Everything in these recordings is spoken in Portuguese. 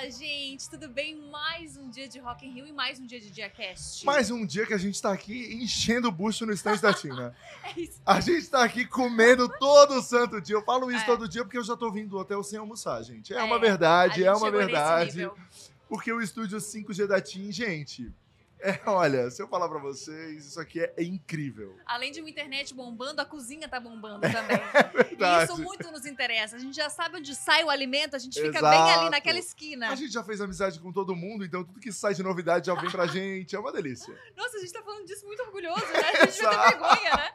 Fala, gente, tudo bem? Mais um dia de Rock in Rio e mais um dia de Diacast. Mais um dia que a gente tá aqui enchendo o bucho no estande da Tina. É isso. A gente tá aqui comendo todo santo dia. Eu falo isso É. todo dia porque eu já tô vindo do hotel sem almoçar, gente. É, É, uma a verdade, é uma verdade. Porque o estúdio 5G da TIM, gente, é, olha, se eu falar pra vocês, isso aqui é, é incrível. Além de uma internet bombando, a cozinha tá bombando também. É e isso muito nos interessa. A gente já sabe onde sai o alimento, a gente fica Exato. bem ali naquela esquina. A gente já fez amizade com todo mundo, então tudo que sai de novidade já vem pra gente. É uma delícia. Nossa, a gente tá falando disso muito orgulhoso, né? A gente vai ter Exato. vergonha, né?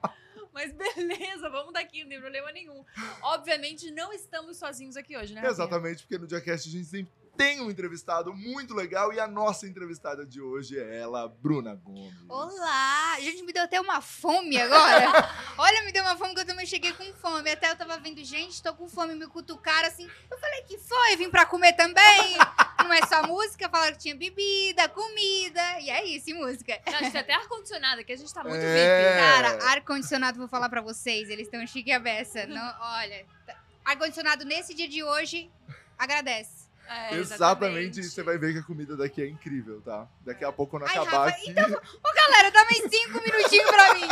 Mas beleza, vamos daqui, não tem problema nenhum. Obviamente, não estamos sozinhos aqui hoje, né? Exatamente, porque no Diacast a gente sempre tem um entrevistado muito legal e a nossa entrevistada de hoje é ela, Bruna Gomes. Olá! Gente, me deu até uma fome agora. Olha, me deu uma fome que eu também cheguei com fome. Até eu tava vendo, gente, tô com fome, me cutucaram assim. Eu falei, que foi? Vim pra comer também. Não é só música, falaram que tinha bebida, comida. E é isso, e música. Não, a gente tem até ar-condicionado aqui, a gente tá muito É. VIP. Cara, ar-condicionado, vou falar pra vocês, eles estão chique a beça. Não, olha, tá- ar-condicionado nesse dia de hoje, agradece. É, Exatamente, você vai ver que a comida daqui é incrível, tá? Daqui a pouco, quando Ai, acabar Rafa, aqui. Ô, galera, dá mais cinco minutinhos pra mim.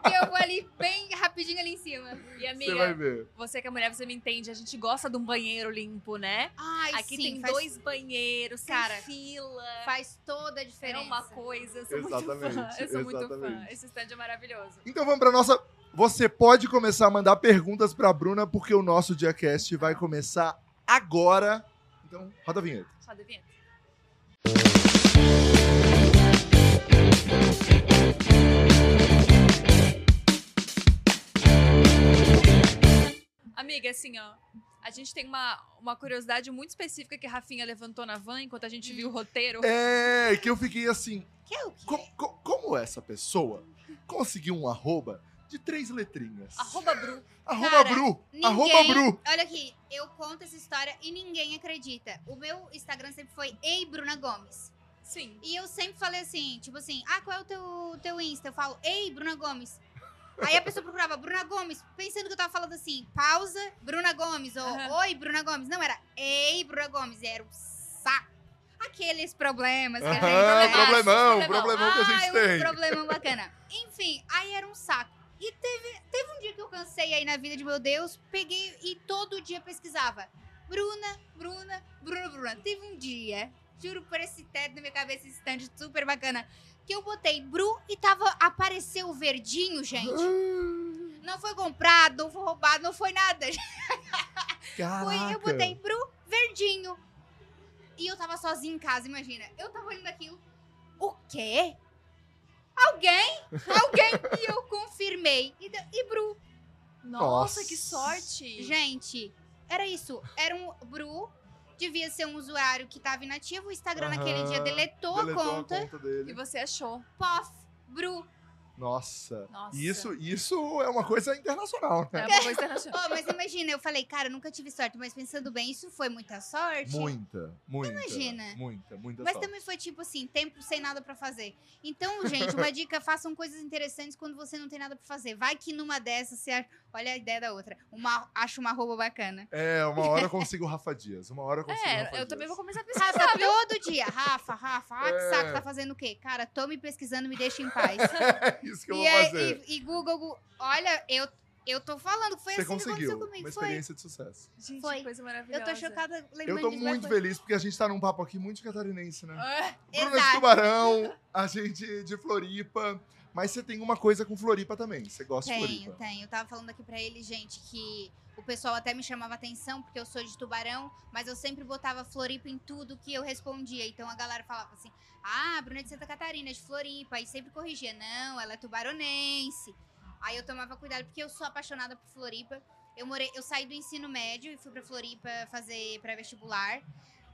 Porque eu vou ali bem rapidinho ali em cima. E Você amiga, vai ver. você que é mulher, você me entende. A gente gosta de um banheiro limpo, né? Ai, Aqui sim, tem faz, dois banheiros, Cara, fila. faz toda a É diferença. uma coisa, eu sou muito fã. Exatamente, Eu sou muito fã. exatamente. Esse stand é maravilhoso. Então vamos pra nossa. Você pode começar a mandar perguntas pra Bruna, porque o nosso Diacast vai começar agora. Então, roda a vinheta. Roda a vinheta. Amiga, assim, ó. A gente tem uma, uma curiosidade muito específica que a Rafinha levantou na van enquanto a gente viu o roteiro. É, que eu fiquei assim. Que é o quê? co- co- como essa pessoa conseguiu um arroba de três letrinhas? Arroba Bru. Arroba Cara, Bru! Ninguém, Arroba Bru! Olha aqui, eu conto essa história e ninguém acredita. O meu Instagram sempre foi Ei Bruna Gomes. Sim. E eu sempre falei assim, tipo assim, ah, qual é o teu, teu Insta? Eu falo, Ei Bruna Gomes. Aí a pessoa procurava Bruna Gomes, pensando que eu tava falando assim, pausa, Bruna Gomes, ou Aham. Oi Bruna Gomes. Não, era Ei Bruna Gomes, e era um saco. Aqueles problemas que a gente problemão, problemão. problemão que a gente Ai, um tem. problemão bacana. Enfim, aí era um saco. E teve, teve um dia que eu cansei aí na vida de meu Deus, peguei e todo dia pesquisava. Bruna, Bruna, Bruna, Bruna. Teve um dia, juro por esse teto na minha cabeça, esse stand super bacana, que eu botei Bru e tava, apareceu o verdinho, gente. Não foi comprado, não foi roubado, não foi nada. Foi, eu botei Bru verdinho. E eu tava sozinha em casa, imagina. Eu tava olhando aquilo. O quê? Alguém? Alguém? e eu confirmei. E, e Bru. Nossa, Nossa. que sorte. Gente, era isso. Era um Bru. Devia ser um usuário que tava inativo. O Instagram naquele dia deletou, Deletou a conta. E dele. você achou. Pof, Bru. Nossa. Nossa. Isso, isso é uma coisa internacional, É né? uma coisa internacional. Oh, mas imagina, eu falei, cara, eu nunca tive sorte. Mas pensando bem, isso foi muita sorte. Muita, muita. Imagina. Muita, muita Mas sorte. também foi tipo assim, tempo sem nada pra fazer. Então, gente, uma dica, façam coisas interessantes quando você não tem nada pra fazer. Vai que numa dessas você acha, olha a ideia da outra, uma acha uma roupa bacana. É, uma hora eu consigo o Rafa Dias. Uma hora eu consigo o Rafa É, eu Dias. também vou começar a pesquisar. Rafa, todo dia, Rafa, Rafa, ah, que É. saco, tá fazendo o quê? Cara, tô me pesquisando, me deixa em paz. É isso que eu e, vou é- fazer. e- e Google, olha, eu, eu tô falando que foi Você assim que conseguiu. aconteceu comigo. Uma Foi. experiência de sucesso. Gente, Foi. que coisa Eu maravilhosa. tô chocada lembrando Eu tô muito foi. feliz porque a gente tá num papo aqui muito catarinense, né? É. Bruna de. Tubarão, a gente de Floripa. Mas você tem uma coisa com Floripa também. Você gosta de Tenho, Floripa. tenho. Eu tava falando aqui pra ele, gente, que o pessoal até me chamava atenção, porque eu sou de Tubarão, mas eu sempre botava Floripa em tudo que eu respondia. Então a galera falava assim: ah, Bruna é de Santa Catarina, é de Floripa. E sempre corrigia: não, ela é tubaronense. Aí eu tomava cuidado, porque eu sou apaixonada por Floripa. Eu morei, eu saí do ensino médio e fui pra Floripa fazer pré-vestibular.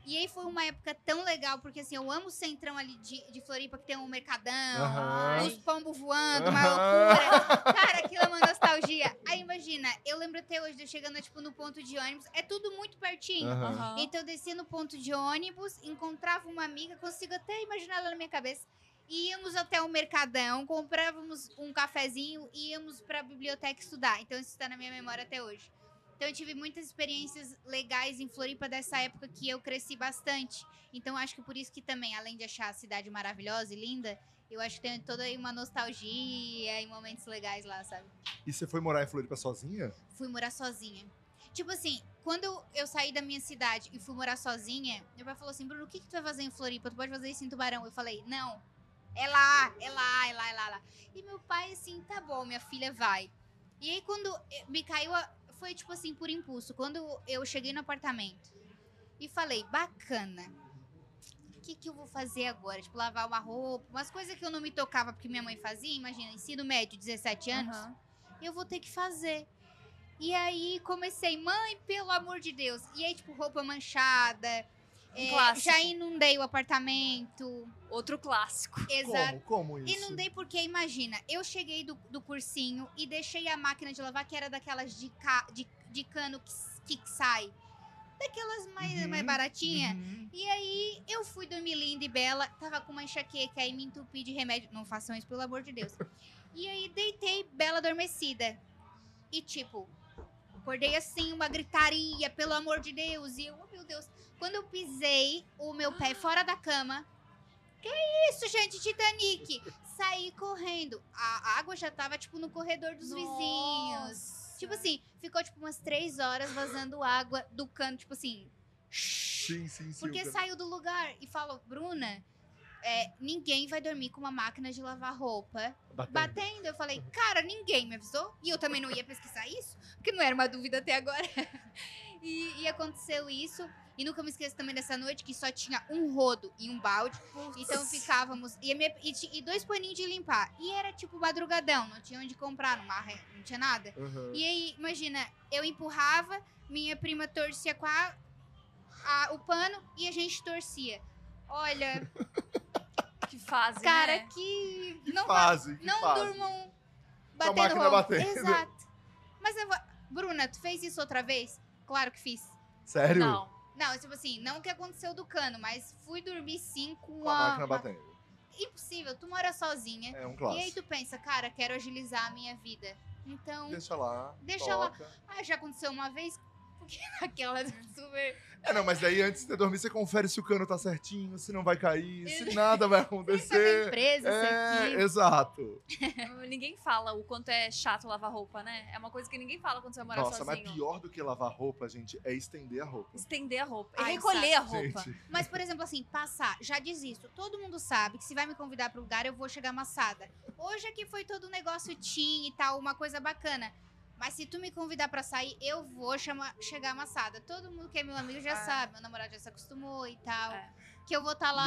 E aí foi uma época tão legal, porque assim, eu amo o centrão ali de, de Floripa, que tem um mercadão, Aham. uns pombos voando, uma Aham. loucura. Cara, aquilo é uma nostalgia. Aí imagina, eu lembro até hoje de eu chegando, tipo, no ponto de ônibus. É tudo muito pertinho. Aham. Então eu descia no ponto de ônibus, encontrava uma amiga, consigo até imaginar ela na minha cabeça. Íamos até o mercadão, comprávamos um cafezinho e íamos pra biblioteca estudar. Então isso está na minha memória até hoje. Então eu tive muitas experiências legais em Floripa dessa época que eu cresci bastante. Então acho que por isso que também, além de achar a cidade maravilhosa e linda, eu acho que tem toda aí uma nostalgia e momentos legais lá, sabe? E você foi morar em Floripa sozinha? Fui morar sozinha. Tipo assim, quando eu saí da minha cidade e fui morar sozinha, meu pai falou assim: Bruno, o que, que tu vai fazer em Floripa? Tu pode fazer isso em Tubarão? Eu falei: não, é lá, é lá, é lá, é lá, é lá. E meu pai, assim, tá bom, minha filha vai. E aí, quando eh, me caiu, a... foi tipo assim, por impulso. Quando eu cheguei no apartamento e falei: bacana. O que, que eu vou fazer agora? Tipo, lavar uma roupa, umas coisas que eu não me tocava porque minha mãe fazia. Imagina, ensino médio, 17 anos. Aham. eu vou ter que fazer. E aí comecei, mãe, pelo amor de Deus. E aí, tipo, roupa manchada. Um é, clássico. já inundei o apartamento. Outro clássico. Exato. Como? Como isso? Inundei porque, imagina, eu cheguei do, do cursinho e deixei a máquina de lavar, que era daquelas de, ca, de, de cano que, que sai. Daquelas mais, Uhum, mais baratinha. uhum. E aí eu fui dormir linda e bela, tava com uma enxaqueca, aí me entupi de remédio. Não façam isso, pelo amor de Deus. E aí deitei bela adormecida. E tipo, acordei assim, uma gritaria, pelo amor de Deus. E eu, oh meu Deus. Quando eu pisei o meu pé fora da cama. Que isso, gente, Titanic! Saí correndo. A água já tava, tipo, no corredor dos vizinhos. Nossa. Tipo assim, ficou tipo umas três horas vazando água do cano, tipo assim. Sim, sim, sim. Porque saiu do lugar e falou, Bruna, é, ninguém vai dormir com uma máquina de lavar roupa Batendo. batendo. Eu falei, cara, ninguém me avisou. E eu também não ia pesquisar isso, porque não era uma dúvida até agora. E, e aconteceu isso. E nunca me esqueço também dessa noite que só tinha um rodo e um balde. Então ficávamos. E, a minha- e e dois paninhos de limpar. E era tipo madrugadão, não tinha onde comprar, numa não tinha nada. Aham. E aí, imagina, eu empurrava, minha prima torcia com a, a- o pano e a gente torcia. Olha, Que fase, cara, né? que. Que Não, fase, que não fase. durmam Com a batendo máquina roupa. batendo. Exato. Mas, eu vou- Bruna, tu fez isso outra vez? Claro que fiz. Sério? Não. Não, tipo assim, não o que aconteceu do cano, mas fui dormir sim com, Com a máquina uma- batendo. Impossível, tu mora sozinha. É um E aí clássico. tu pensa, cara, quero agilizar a minha vida. Então, Deixa lá. Deixa lá. toca. ah, já aconteceu uma vez, porque naquela super. É, não, mas daí antes de dormir, você confere se o cano tá certinho, se não vai cair, se nada vai Isso é da acontecer. empresa, isso É, aqui. exato. Ninguém fala o quanto é chato lavar roupa, né? É uma coisa que ninguém fala quando você vai morar Nossa, sozinho. mas pior do que lavar roupa, gente, é estender a roupa. Estender a roupa. E Ai, recolher a roupa. Gente, Mas, por exemplo, assim, passar, já desisto. Todo mundo sabe que se vai me convidar para lugar, eu vou chegar amassada. Hoje aqui foi todo um negócio teen e tal, uma coisa bacana. Mas se tu me convidar pra sair, eu vou chamar, chegar amassada. Todo mundo que é meu amigo já Ah. sabe, meu namorado já se acostumou e tal. É. Que eu vou estar Lida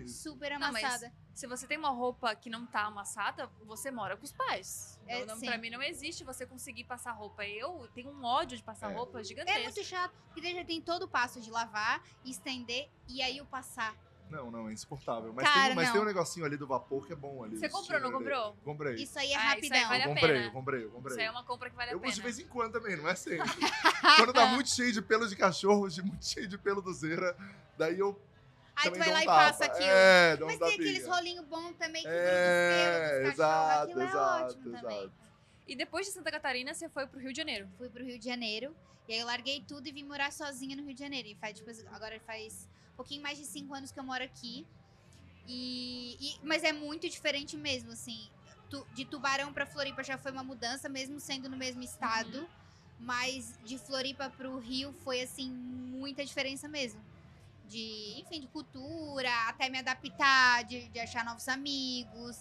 lá super Não, mas amassada. Se você tem uma roupa que não tá amassada, você mora com os pais. É, Não- não, pra mim não existe você conseguir passar roupa. Eu tenho um ódio de passar É. roupa É gigantesco. muito chato, porque já tem todo o passo de lavar, estender e aí o passar. Não, não, é insuportável. Mas, Cara, tem, mas não. tem um negocinho ali do vapor que é bom ali. Você comprou, não comprou? Comprei. Isso aí é Ah, isso aí rapidão. vale a eu pena. comprei, eu comprei, eu comprei. Isso aí é uma compra que vale eu a pena. uso de vez em quando também, não é sempre. Quando tá muito cheio de pelo de cachorro, de muito cheio de pelo do Zera, daí eu Aí tu também vai dou lá um e tapa. passa aquilo. É, dá um Mas tem aqueles tapinha. rolinhos bons também que É, vem dos pelos dos cachorros. exato, Aquilo é exato, ótimo também. exato. E depois de Santa Catarina, você foi pro Rio de Janeiro. Fui pro Rio de Janeiro. E aí eu larguei tudo e vim morar sozinha no Rio de Janeiro. E faz, tipo, agora faz pouquinho mais de cinco anos que eu moro aqui. E, e- mas é muito diferente mesmo, assim. Tu- de Tubarão pra Floripa já foi uma mudança, mesmo sendo no mesmo estado. Mas de Floripa pro Rio foi, assim, muita diferença mesmo. De, enfim, de cultura, até me adaptar, de, de achar novos amigos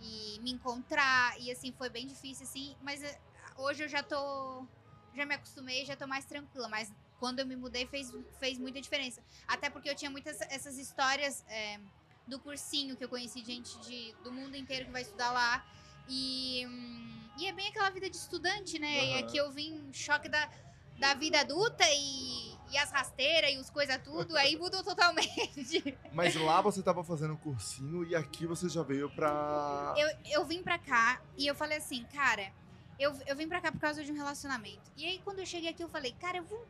e me encontrar. E, assim, foi bem difícil, assim. Mas eh, hoje eu já tô. Já me acostumei, já tô mais tranquila. Mas quando eu me mudei fez, fez muita diferença. Até porque eu tinha muitas essas histórias é, do cursinho que eu conheci gente de, do mundo inteiro que vai estudar lá. E, hum, e é bem aquela vida de estudante, né? E Aham. aqui eu vim choque da, da vida adulta e, e as rasteiras e os coisa tudo, aí mudou totalmente. Mas lá você tava fazendo cursinho e aqui você já veio pra. eu, eu vim pra cá e eu falei assim, cara, eu, eu vim pra cá por causa de um relacionamento. E aí, quando eu cheguei aqui, eu falei, cara, eu vou.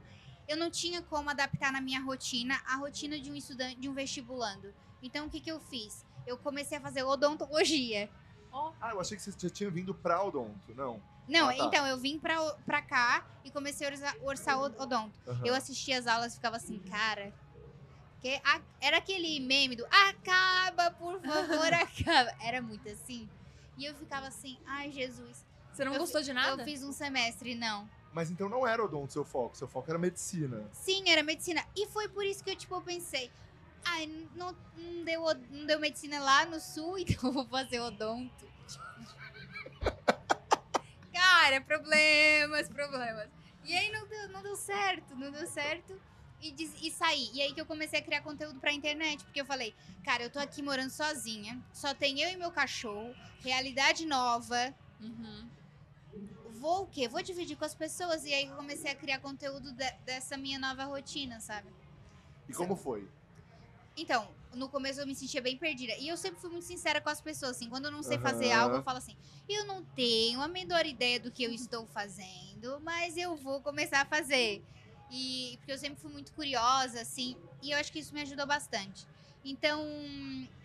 Eu não tinha como adaptar na minha rotina a rotina de um estudante, de um vestibulando. Então, o que, que eu fiz? Eu comecei a fazer odontologia. Ó, Ah, eu achei que você já tinha vindo pra Odonto, não. Não, Ah, tá. então, eu vim pra, pra cá e comecei a orçar, orçar o odonto. Aham. Eu assistia as aulas e ficava assim, cara. Que a- era aquele meme do acaba, por favor, acaba. Era muito assim. E eu ficava assim, ai, Jesus. Você não Eu gostou de nada? Eu fiz um semestre, não. Mas então não era odonto seu foco, seu foco era medicina. Sim, era medicina. E foi por isso que eu, tipo, pensei, ai, não, não, deu, não deu medicina lá no sul, então eu vou fazer odonto. Cara, problemas, problemas. E aí não deu, não deu certo, não deu certo. E, des- e saí. E aí que eu comecei a criar conteúdo pra internet. Porque eu falei, cara, eu tô aqui morando sozinha. Só tem eu e meu cachorro. Realidade nova. Uhum. Vou o quê? Vou dividir com as pessoas. E aí eu comecei a criar conteúdo de- dessa minha nova rotina, sabe? E como foi? Então, no começo eu me sentia bem perdida. E eu sempre fui muito sincera com as pessoas, assim. Quando eu não sei fazer Aham. algo, eu falo assim: eu não tenho a menor ideia do que eu estou fazendo, mas eu vou começar a fazer. E porque eu sempre fui muito curiosa, assim. E eu acho que isso me ajudou bastante. Então,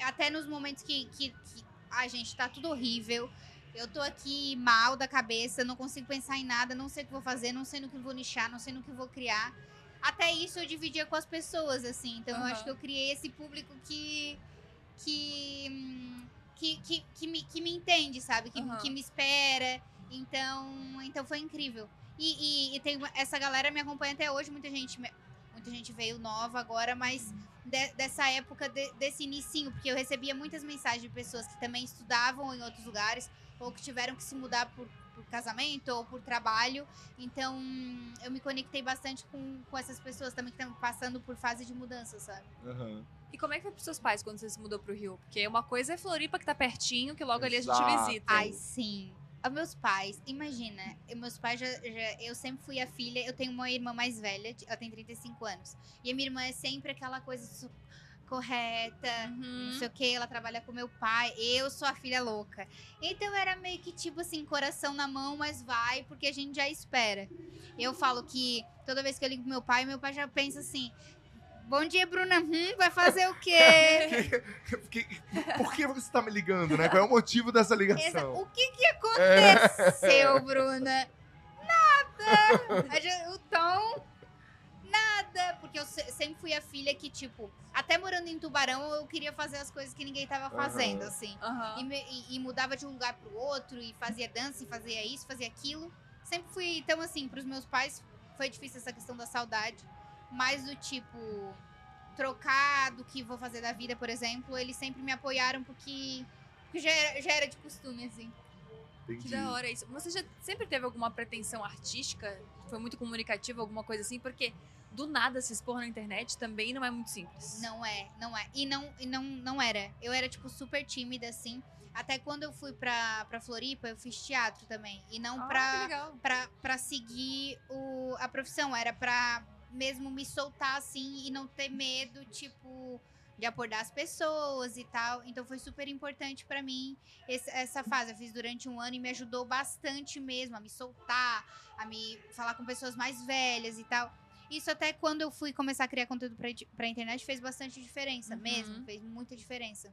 até nos momentos que, que, que a gente tá tudo horrível. Eu tô aqui mal da cabeça, não consigo pensar em nada, não sei o que vou fazer, não sei no que vou nichar, não sei no que vou criar até isso eu dividia com as pessoas, assim. Então eu Aham. acho que eu criei esse público que. que. hum, que, que, que, me, que me entende, sabe? Que, Aham. que me espera. Então, então foi incrível. E, e, e tem essa galera me acompanha até hoje, muita gente. Muita gente veio nova agora, mas de- dessa época, de- desse inicinho, porque eu recebia muitas mensagens de pessoas que também estudavam em outros lugares, ou que tiveram que se mudar por, por casamento ou por trabalho. Então, eu me conectei bastante com, com essas pessoas também que estão passando por fase de mudança, sabe? Aham. E como é que foi pros seus pais quando você se mudou pro Rio? Porque uma coisa é Floripa, que tá pertinho, que logo ali a gente Exato. visita. Ai, sim. Os meus pais, imagina, eu- meus pais já, já- Eu sempre fui a filha, eu tenho uma irmã mais velha, ela tem 35 anos. E a minha irmã é sempre aquela coisa correta, Uhum. não sei o que, ela trabalha com meu pai, eu sou a filha louca. Então era meio que tipo assim, coração na mão, mas vai, porque a gente já espera. Eu falo que toda vez que eu ligo pro meu pai, meu pai já pensa assim. Bom dia, Bruna. Hum, vai fazer o quê? Que- por que você tá me ligando, né? Qual é o motivo dessa ligação? O que que aconteceu, Bruna? Nada. O tom, nada. Porque eu se- sempre fui a filha que, tipo, até morando em Tubarão, eu queria fazer as coisas que ninguém tava fazendo, Aham. assim. Aham. E, e- e mudava de um lugar pro outro, e fazia dança, e fazia isso, fazia aquilo. Sempre fui, então, assim, pros meus pais foi difícil essa questão da saudade. Mais do tipo, trocar do que vou fazer da vida, por exemplo, eles sempre me apoiaram porque, porque já, era, já era de costume, assim. Que Entendi. da hora isso. Você já sempre teve alguma pretensão artística? Foi muito comunicativa, alguma coisa assim? Porque do nada se expor na internet também não é muito simples. Não é, não é. E não, e não, não era. Eu era, tipo, super tímida, assim. Até quando eu fui pra, pra Floripa, eu fiz teatro também. E não Ah, pra. pra, pra seguir o, a profissão. Era pra mesmo me soltar assim e não ter medo, tipo, de abordar as pessoas e tal. Então foi super importante pra mim esse- essa fase. Eu fiz durante um ano e me ajudou bastante mesmo a me soltar, a me falar com pessoas mais velhas e tal. Isso até quando eu fui começar a criar conteúdo pra, pra internet fez bastante diferença, Uhum. mesmo, fez muita diferença.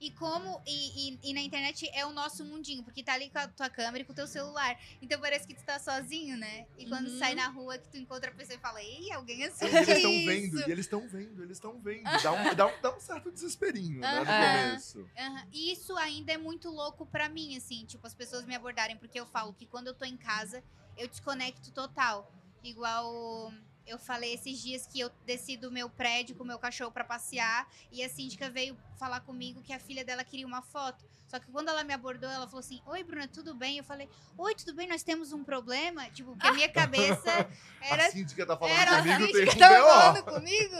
E como. E, e- e na internet é o nosso mundinho, porque tá ali com a tua câmera e com o teu celular. Então parece que tu tá sozinho, né? E quando Uhum. sai na rua que tu encontra a pessoa e fala, ei, alguém E assistiu eles estão vendo, e eles estão vendo, eles estão vendo. Dá um, dá, um, dá um certo desesperinho, né, no começo. E isso ainda é muito louco pra mim, assim, tipo, as pessoas me abordarem, porque eu falo que quando eu tô em casa, eu desconecto total. Igual eu falei esses dias que eu desci do meu prédio com o meu cachorro pra passear e a síndica veio falar comigo que a filha dela queria uma foto. Só que quando ela me abordou, ela falou assim: Oi, Bruna, tudo bem? Eu falei: Oi, tudo bem? Nós temos um problema. Tipo, porque a minha cabeça era A síndica tá falando era comigo, que um tava B.O. falando comigo?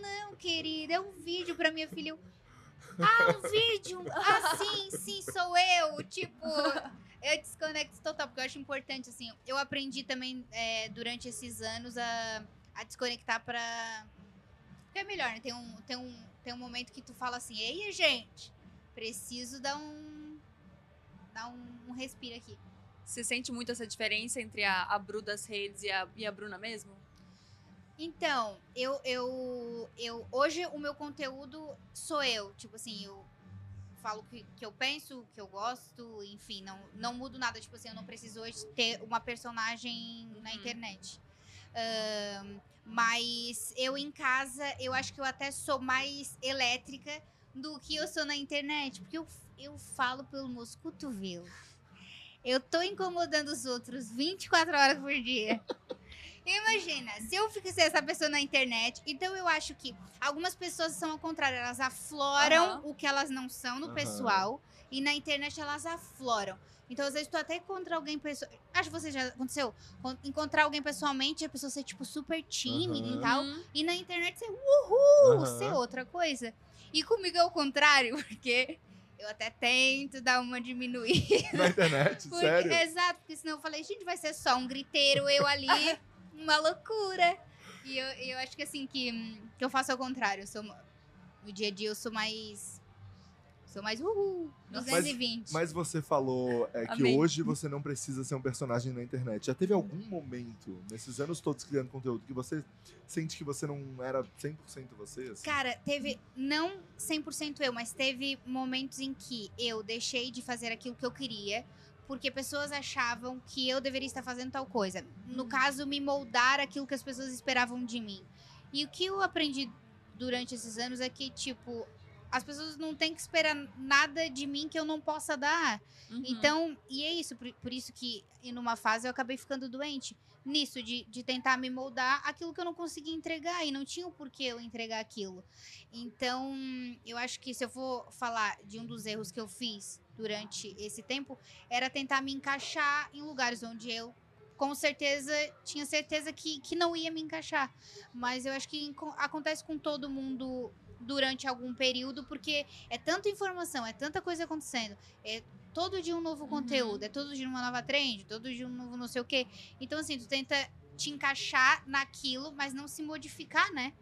Não, querida, é um vídeo pra minha filha. Eu, ah, um vídeo? Ah, sim, sim, sou eu. Tipo, eu desconecto total, porque eu acho importante, assim. Eu aprendi também é, durante esses anos a, a desconectar pra. Porque é melhor, né? Tem um, tem, um, tem um momento que tu fala assim, ei, gente, preciso dar um. dar um, um respiro aqui. Você sente muito essa diferença entre a, a Bru das redes e a, e a Bruna mesmo? Então, eu, eu, eu. Hoje o meu conteúdo sou eu. Tipo assim, eu falo o que, que eu penso, o que eu gosto, enfim, não, não mudo nada. Tipo assim, eu não preciso hoje ter uma personagem na Uhum. internet. Ahn, mas eu em casa, eu acho que eu até sou mais elétrica do que eu sou na internet. Porque eu, eu falo pelo meus cotovelos. Eu tô incomodando os outros 24 horas por dia. Imagina, se eu fosse essa pessoa na internet, então eu acho que algumas pessoas são ao contrário, elas afloram o que elas não são no pessoal e na internet elas afloram. Então, às vezes, tu até encontra alguém pessoal. Acho que você já aconteceu. Con- Encontrar alguém pessoalmente e a pessoa ser, tipo, super tímida e Aham. tal. Uhum. E na internet ser uhul, ser outra coisa. E comigo é o contrário, porque eu até tento dar uma diminuída. Na internet, Porque- sério? Exato, porque senão eu falei, gente, vai ser só um griteiro, eu ali, uma loucura. E eu, eu acho que assim, que, hum, que eu faço ao contrário. Eu sou, no dia a dia eu sou mais. Sou mais uhul, Nossa. 220. Mas você falou é, que Amei. hoje você não precisa ser um personagem na internet. Já teve algum momento, nesses anos todos criando conteúdo, que você sente que você não era 100% você? assim? Cara, teve, não 100% eu, mas teve momentos em que eu deixei de fazer aquilo que eu queria, porque pessoas achavam que eu deveria estar fazendo tal coisa. No Hum. caso, me moldar aquilo que as pessoas esperavam de mim. E o que eu aprendi durante esses anos é que, tipo, as pessoas não têm que esperar nada de mim que eu não possa dar. Uhum. Então, e é isso, por, por isso que em numa fase eu acabei ficando doente. Nisso, de, de tentar me moldar aquilo que eu não conseguia entregar. E não tinha o porquê eu entregar aquilo. Então, eu acho que se eu for falar de um dos erros que eu fiz durante esse tempo, era tentar me encaixar em lugares onde eu, com certeza, tinha certeza que, que não ia me encaixar. Mas eu acho que acontece com todo mundo durante algum período, porque é tanta informação, é tanta coisa acontecendo, é todo dia um novo Uhum. conteúdo, é todo dia uma nova trend, todo dia um novo não sei o quê. Então, assim, tu tenta te encaixar naquilo, mas não se modificar, né?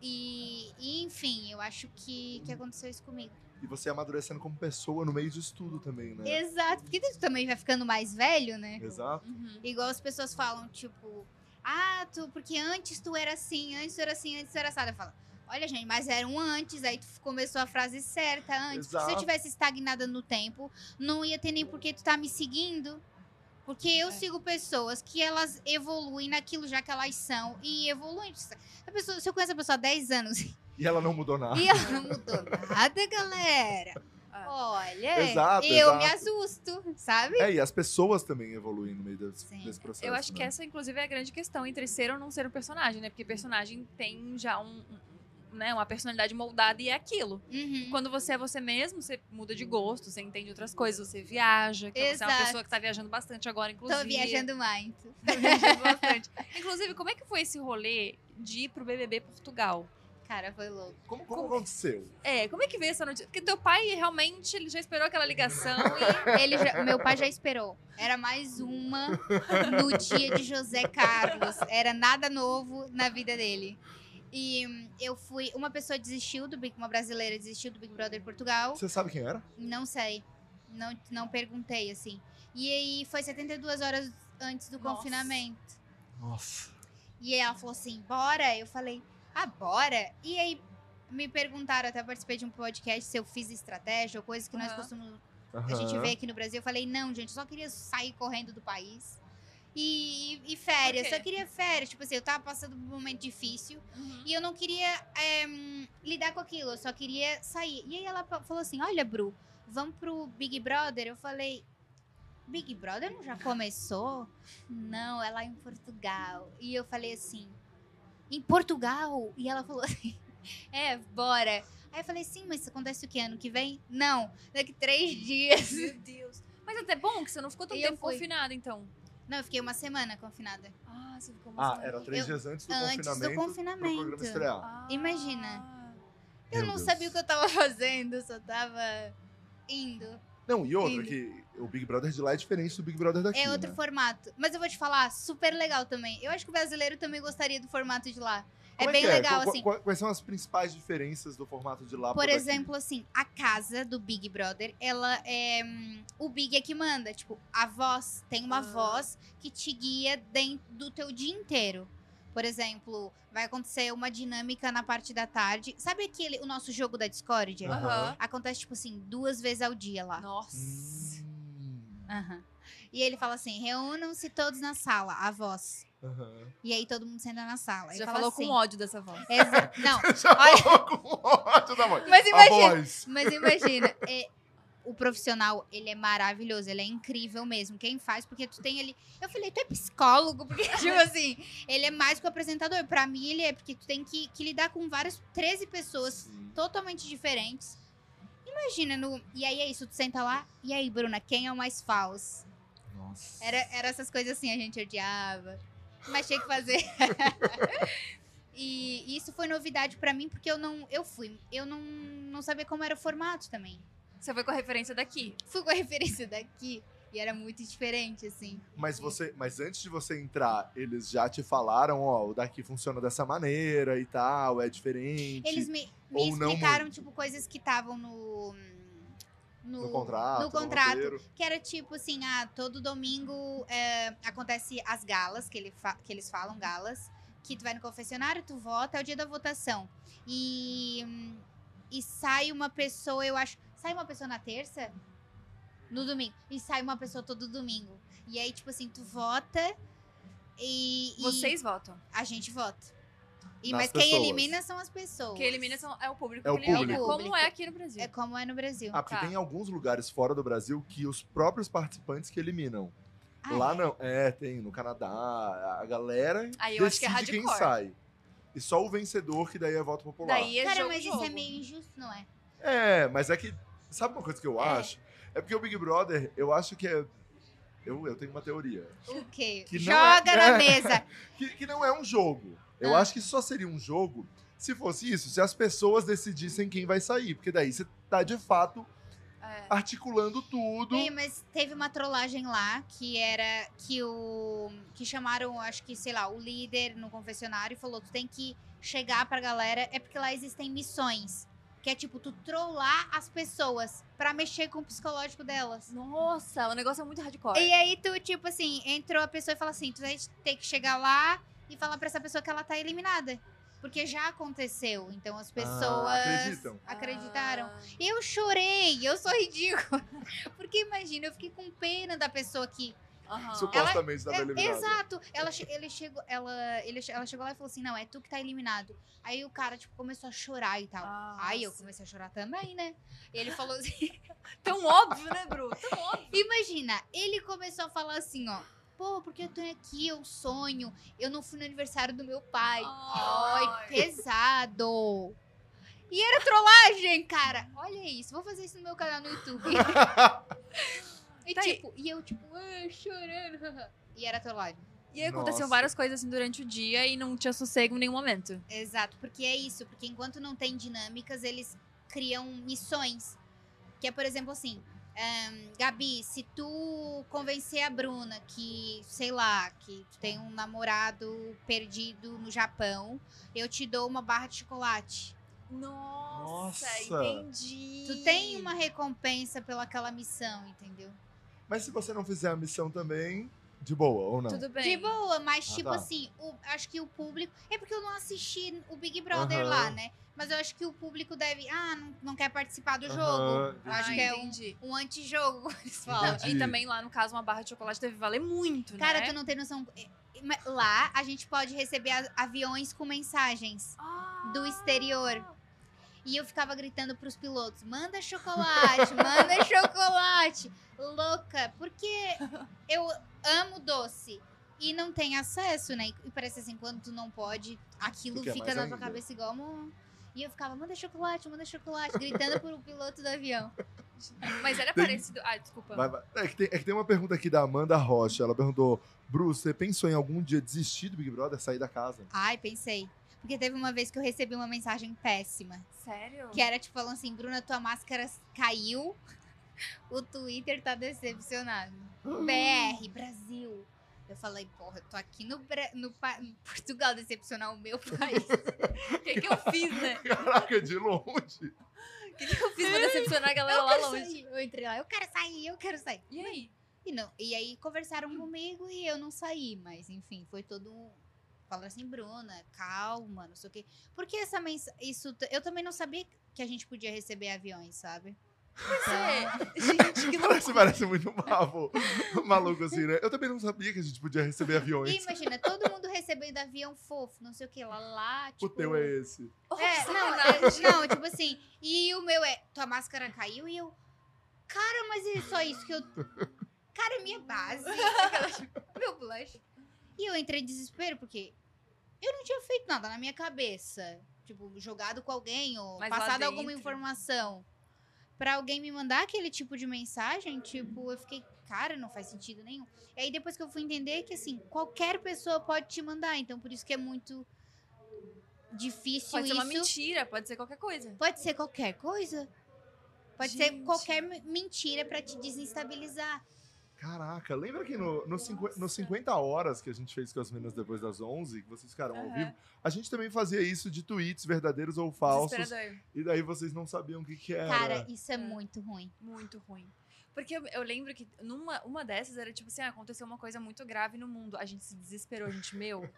E, e, enfim, eu acho que, que aconteceu isso comigo. E você amadurecendo como pessoa no meio disso tudo também, né? Exato, porque tu também vai ficando mais velho, né? Exato. Uhum. Igual as pessoas falam, tipo, ah, tu, porque antes tu era assim, antes tu era assim, antes tu era assado. Eu falo, olha, gente, mas era um antes, aí tu começou a frase certa antes. Porque se eu tivesse estagnada no tempo, não ia ter nem por que tu tá me seguindo. Porque eu É. sigo pessoas que elas evoluem naquilo já que elas são e evoluem. A pessoa, se eu conheço a pessoa há 10 anos E ela não mudou nada. e ela não mudou nada, galera. Ah. Olha, Exato, eu me exato. assusto, sabe? É, e as pessoas também evoluem no meio desse, desse processo. Eu acho que né? essa, inclusive, é a grande questão entre ser ou não ser um personagem, né? Porque personagem tem já um, né, uma personalidade moldada e é aquilo. Uhum. Quando você é você mesmo, você muda de gosto, você entende outras coisas, você viaja. Que você é uma pessoa que tá viajando bastante agora, inclusive. Tô viajando muito. Tá viajando bastante. Inclusive, como é que foi esse rolê de ir pro BBB Portugal? Cara, foi louco. Como, como aconteceu? É, como é que veio essa notícia? Porque teu pai realmente ele já esperou aquela ligação e. Ele já- meu pai já esperou. Era mais uma no dia de José Carlos. Era nada novo na vida dele. E hum, eu fui. Uma pessoa desistiu do Big, uma brasileira desistiu do Big Brother Portugal. Você sabe quem era? Não sei. Não, não perguntei, assim. E aí foi 72 horas antes do Nossa. confinamento. Nossa. E ela falou assim: bora? Eu falei: ah, bora? E aí me perguntaram, até participei de um podcast se eu fiz estratégia ou coisas que nós Aham. costumamos a gente vê aqui no Brasil. Eu falei, não, gente, eu só queria sair correndo do país. E, e férias, quê? só queria férias. Tipo assim, eu tava passando por um momento difícil Uhum. e eu não queria é, lidar com aquilo, eu só queria sair. E aí ela falou assim: Olha, Bru, vamos pro Big Brother? Eu falei. Big Brother não já começou? Não, é lá em Portugal. E eu falei assim: Em Portugal? E ela falou assim: É, bora. Aí eu falei: Sim, mas isso acontece o que? Ano que vem? Não, daqui três dias. Meu Deus. Mas até bom que você não ficou tanto E tempo fui. confinada, então. Não, eu fiquei uma semana confinada. Ah, você ficou uma Ah, semana. era três Eu- dias antes do antes do confinamento. Pro confinamento. programa estrear. Ah. Imagina. Eu Meu não Deus. sabia o que eu tava fazendo, só tava indo. Não, e outra, Indo. que o Big Brother de lá é diferente do Big Brother daqui. É outro né? formato. Mas eu vou te falar, super legal também. Eu acho que o brasileiro também gostaria do formato de lá. Como é bem que legal, Qu- assim. qu- Quais são as principais diferenças do formato de lá Por daqui? exemplo, assim, a casa do Big Brother, ela é. hum, O Big é que manda. Tipo, a voz tem uma Ah. voz que te guia dentro do teu dia inteiro. Por exemplo, vai acontecer uma dinâmica na parte da tarde. Sabe aquele o nosso jogo da Discord? Aham. Aham. Acontece, tipo assim, duas vezes ao dia lá. Nossa. Hum. Aham. E ele fala assim: reúnam-se todos na sala, a voz. Aham. E aí todo mundo senta na sala. Você já falou assim, com ódio dessa voz. Exa- Não, Já Olha- falou com ódio da voz. Mas A imagina. voz. Mas imagina, é, o profissional, ele é maravilhoso, ele é incrível mesmo. Quem faz, porque tu tem ali. Eu falei, tu é psicólogo, porque, tipo assim, ele é mais que o apresentador. Pra mim, ele é, porque tu tem que, que lidar com várias 13 pessoas Sim. totalmente diferentes. Imagina, no, e aí é isso, tu senta lá, e aí, Bruna, quem é o mais falso? Nossa. Era, era essas coisas assim, a gente odiava. Mas tinha que fazer. e isso foi novidade pra mim, porque eu não. Eu fui. Eu não, não sabia como era o formato também. Você foi com a referência daqui. Fui com a referência daqui. E era muito diferente, assim. Mas você, mas antes de você entrar, eles já te falaram, ó, o daqui funciona dessa maneira e tal, é diferente. Eles me, me Ou não explicaram, muito. tipo, coisas que estavam no. No, no contrato, no contrato. roteiro. que era tipo assim, ah, todo domingo é, acontece as galas, que, ele fa- que eles falam galas, que tu vai no confessionário, tu vota, é o dia da votação. E, e sai uma pessoa, eu acho, sai uma pessoa na terça, no domingo, e sai uma pessoa todo domingo. E aí, tipo assim, tu vota e, e Vocês votam. a gente vota. E, mas quem pessoas. elimina são as pessoas. Quem elimina são- é o público. É o que elimina, público. Como é aqui no Brasil. É como é no Brasil. Ah, porque Tá. tem alguns lugares fora do Brasil que os próprios participantes que eliminam. Ah, Lá é? não. É, tem. No Canadá, a galera Aí eu acho que é decide quem sai. E só o vencedor que daí é voto popular. Daí é Cara, jogo, mas jogo. isso é meio injusto, não é? É, mas é que. Sabe uma coisa que eu É. acho? É porque o Big Brother, eu acho que é. Eu, eu tenho uma teoria. O quê? Que Joga é- na é. mesa. Que, que não é um jogo. Eu Ah. acho que só seria um jogo se fosse isso, se as pessoas decidissem quem vai sair. Porque daí você tá de fato É. articulando tudo. Ei, mas teve uma trollagem lá que era que o que chamaram, acho que, sei lá, o líder no confessionário e falou: "Tu tem que chegar pra galera, é porque lá existem missões, que é tipo tu trollar as pessoas pra mexer com o psicológico delas". Nossa, o negócio é muito hardcore. E aí tu, tipo assim, entrou a pessoa e fala assim: tu vai ter que chegar lá e falar pra essa pessoa que ela tá eliminada. Porque já aconteceu. Então as pessoas Ah, acreditam. acreditaram. Ah. Eu chorei, eu sou ridícula. Porque imagina, eu fiquei com pena da pessoa que. Aham. Supostamente estava É, eliminada. exato. Ela, che- ele chegou, ela, ele, ela chegou lá e falou assim: não, é tu que tá eliminado. Aí o cara, tipo, começou a chorar e tal. Nossa. Aí eu comecei a chorar também, né? Ele falou assim: Tão óbvio, né, Bru? Tão óbvio. imagina, ele começou a falar assim, ó. Pô, porque eu tô aqui, eu sonho. Eu não fui no aniversário do meu pai. Ai, Ai. pesado. E era trollagem, cara. Olha isso, vou fazer isso no meu canal no YouTube. e Tá aí. tipo, e eu tipo, ah, chorando. E era trollagem. E aí aconteceu Nossa. várias coisas assim durante o dia e não tinha sossego em nenhum momento. Exato, porque é isso, porque enquanto não tem dinâmicas, eles criam missões. Que é, por exemplo, assim, ahn, Gabi, se tu convencer a Bruna que, sei lá, que tu tem um namorado perdido no Japão, eu te dou uma barra de chocolate. Nossa, Nossa. entendi. Tu tem uma recompensa pelaquela missão, entendeu? Mas se você não fizer a missão também, de boa, ou não? Tudo bem. De boa, mas Ah, tipo tá. assim, o- acho que o público. É porque eu não assisti o Big Brother Aham. lá, né? Mas eu acho que o público deve. Ah, não, não quer participar do Aham, jogo. Eu acho entendi. que é um, entendi. um antijogo, eles falam. Entendi. E também lá, no caso, uma barra de chocolate deve valer muito, Cara, né? tu não tem noção. É, mas Lá a gente pode receber aviões com mensagens Ah. do exterior. E eu ficava gritando pros pilotos: manda chocolate, manda chocolate. Louca, porque eu amo doce. E não tem acesso, né? E parece assim, quando tu não pode, aquilo fica na tua ainda. cabeça igual. um- E eu ficava, manda chocolate, manda chocolate, gritando pro piloto do avião. Mas era Tem- parecido. Ah, desculpa. Vai, vai. É, que tem, é que tem uma pergunta aqui da Amanda Rocha. Ela perguntou: Bruce, você pensou em algum dia desistir do Big Brother, sair da casa? Ai, pensei. Porque teve uma vez que eu recebi uma mensagem péssima. Sério? Que era tipo falando assim, Bruna, tua máscara caiu. O Twitter tá decepcionado. BR, Brasil. Eu falei, porra, eu tô aqui no, Bra- no, em Portugal decepcionar o meu país. O que, que eu fiz, né? Caraca, de longe. O que, que eu fiz pra decepcionar a galera eu lá longe? sair. Eu entrei lá, eu quero sair, eu quero sair. E aí? E, não, e aí conversaram comigo e eu não saí, mas enfim, foi todo um. Falaram assim, Bruna, calma, não sei o quê. Porque essa mensagem. Isso. Eu também não sabia que a gente podia receber aviões, sabe? Então, É. Gente, que Parece, parece muito bravo, maluco assim, né? Eu também não sabia que a gente podia receber e aviões. imagina, todo mundo recebendo avião fofo, não sei o que, lá, lá, tipo. O teu é esse. É, não, é, não, tipo assim, e o meu é, tua máscara caiu e eu, cara, mas é só isso que eu, cara, é minha base, meu blush. E eu entrei em desespero porque eu não tinha feito nada na minha cabeça, tipo, jogado com alguém ou Mas passado alguma informação. Pra alguém me mandar aquele tipo de mensagem, tipo, eu fiquei, cara, não faz sentido nenhum. E aí depois que eu fui entender que, assim, qualquer pessoa pode te mandar, então por isso que é muito difícil Pode ser isso. uma mentira, pode ser qualquer coisa. Pode ser qualquer coisa. Pode ser Gente. qualquer me- mentira pra te desestabilizar. Caraca, lembra que no, no, cinqu- no 50 horas que a gente fez com as meninas depois das 11, que vocês ficaram ao Aham. vivo, a gente também fazia isso de tweets verdadeiros ou falsos. E daí vocês não sabiam o que que era. Cara, isso é, É. muito ruim. Muito ruim. Porque eu, eu lembro que numa uma dessas era tipo assim, ah, aconteceu uma coisa muito grave no mundo. A gente se desesperou, a gente, meu.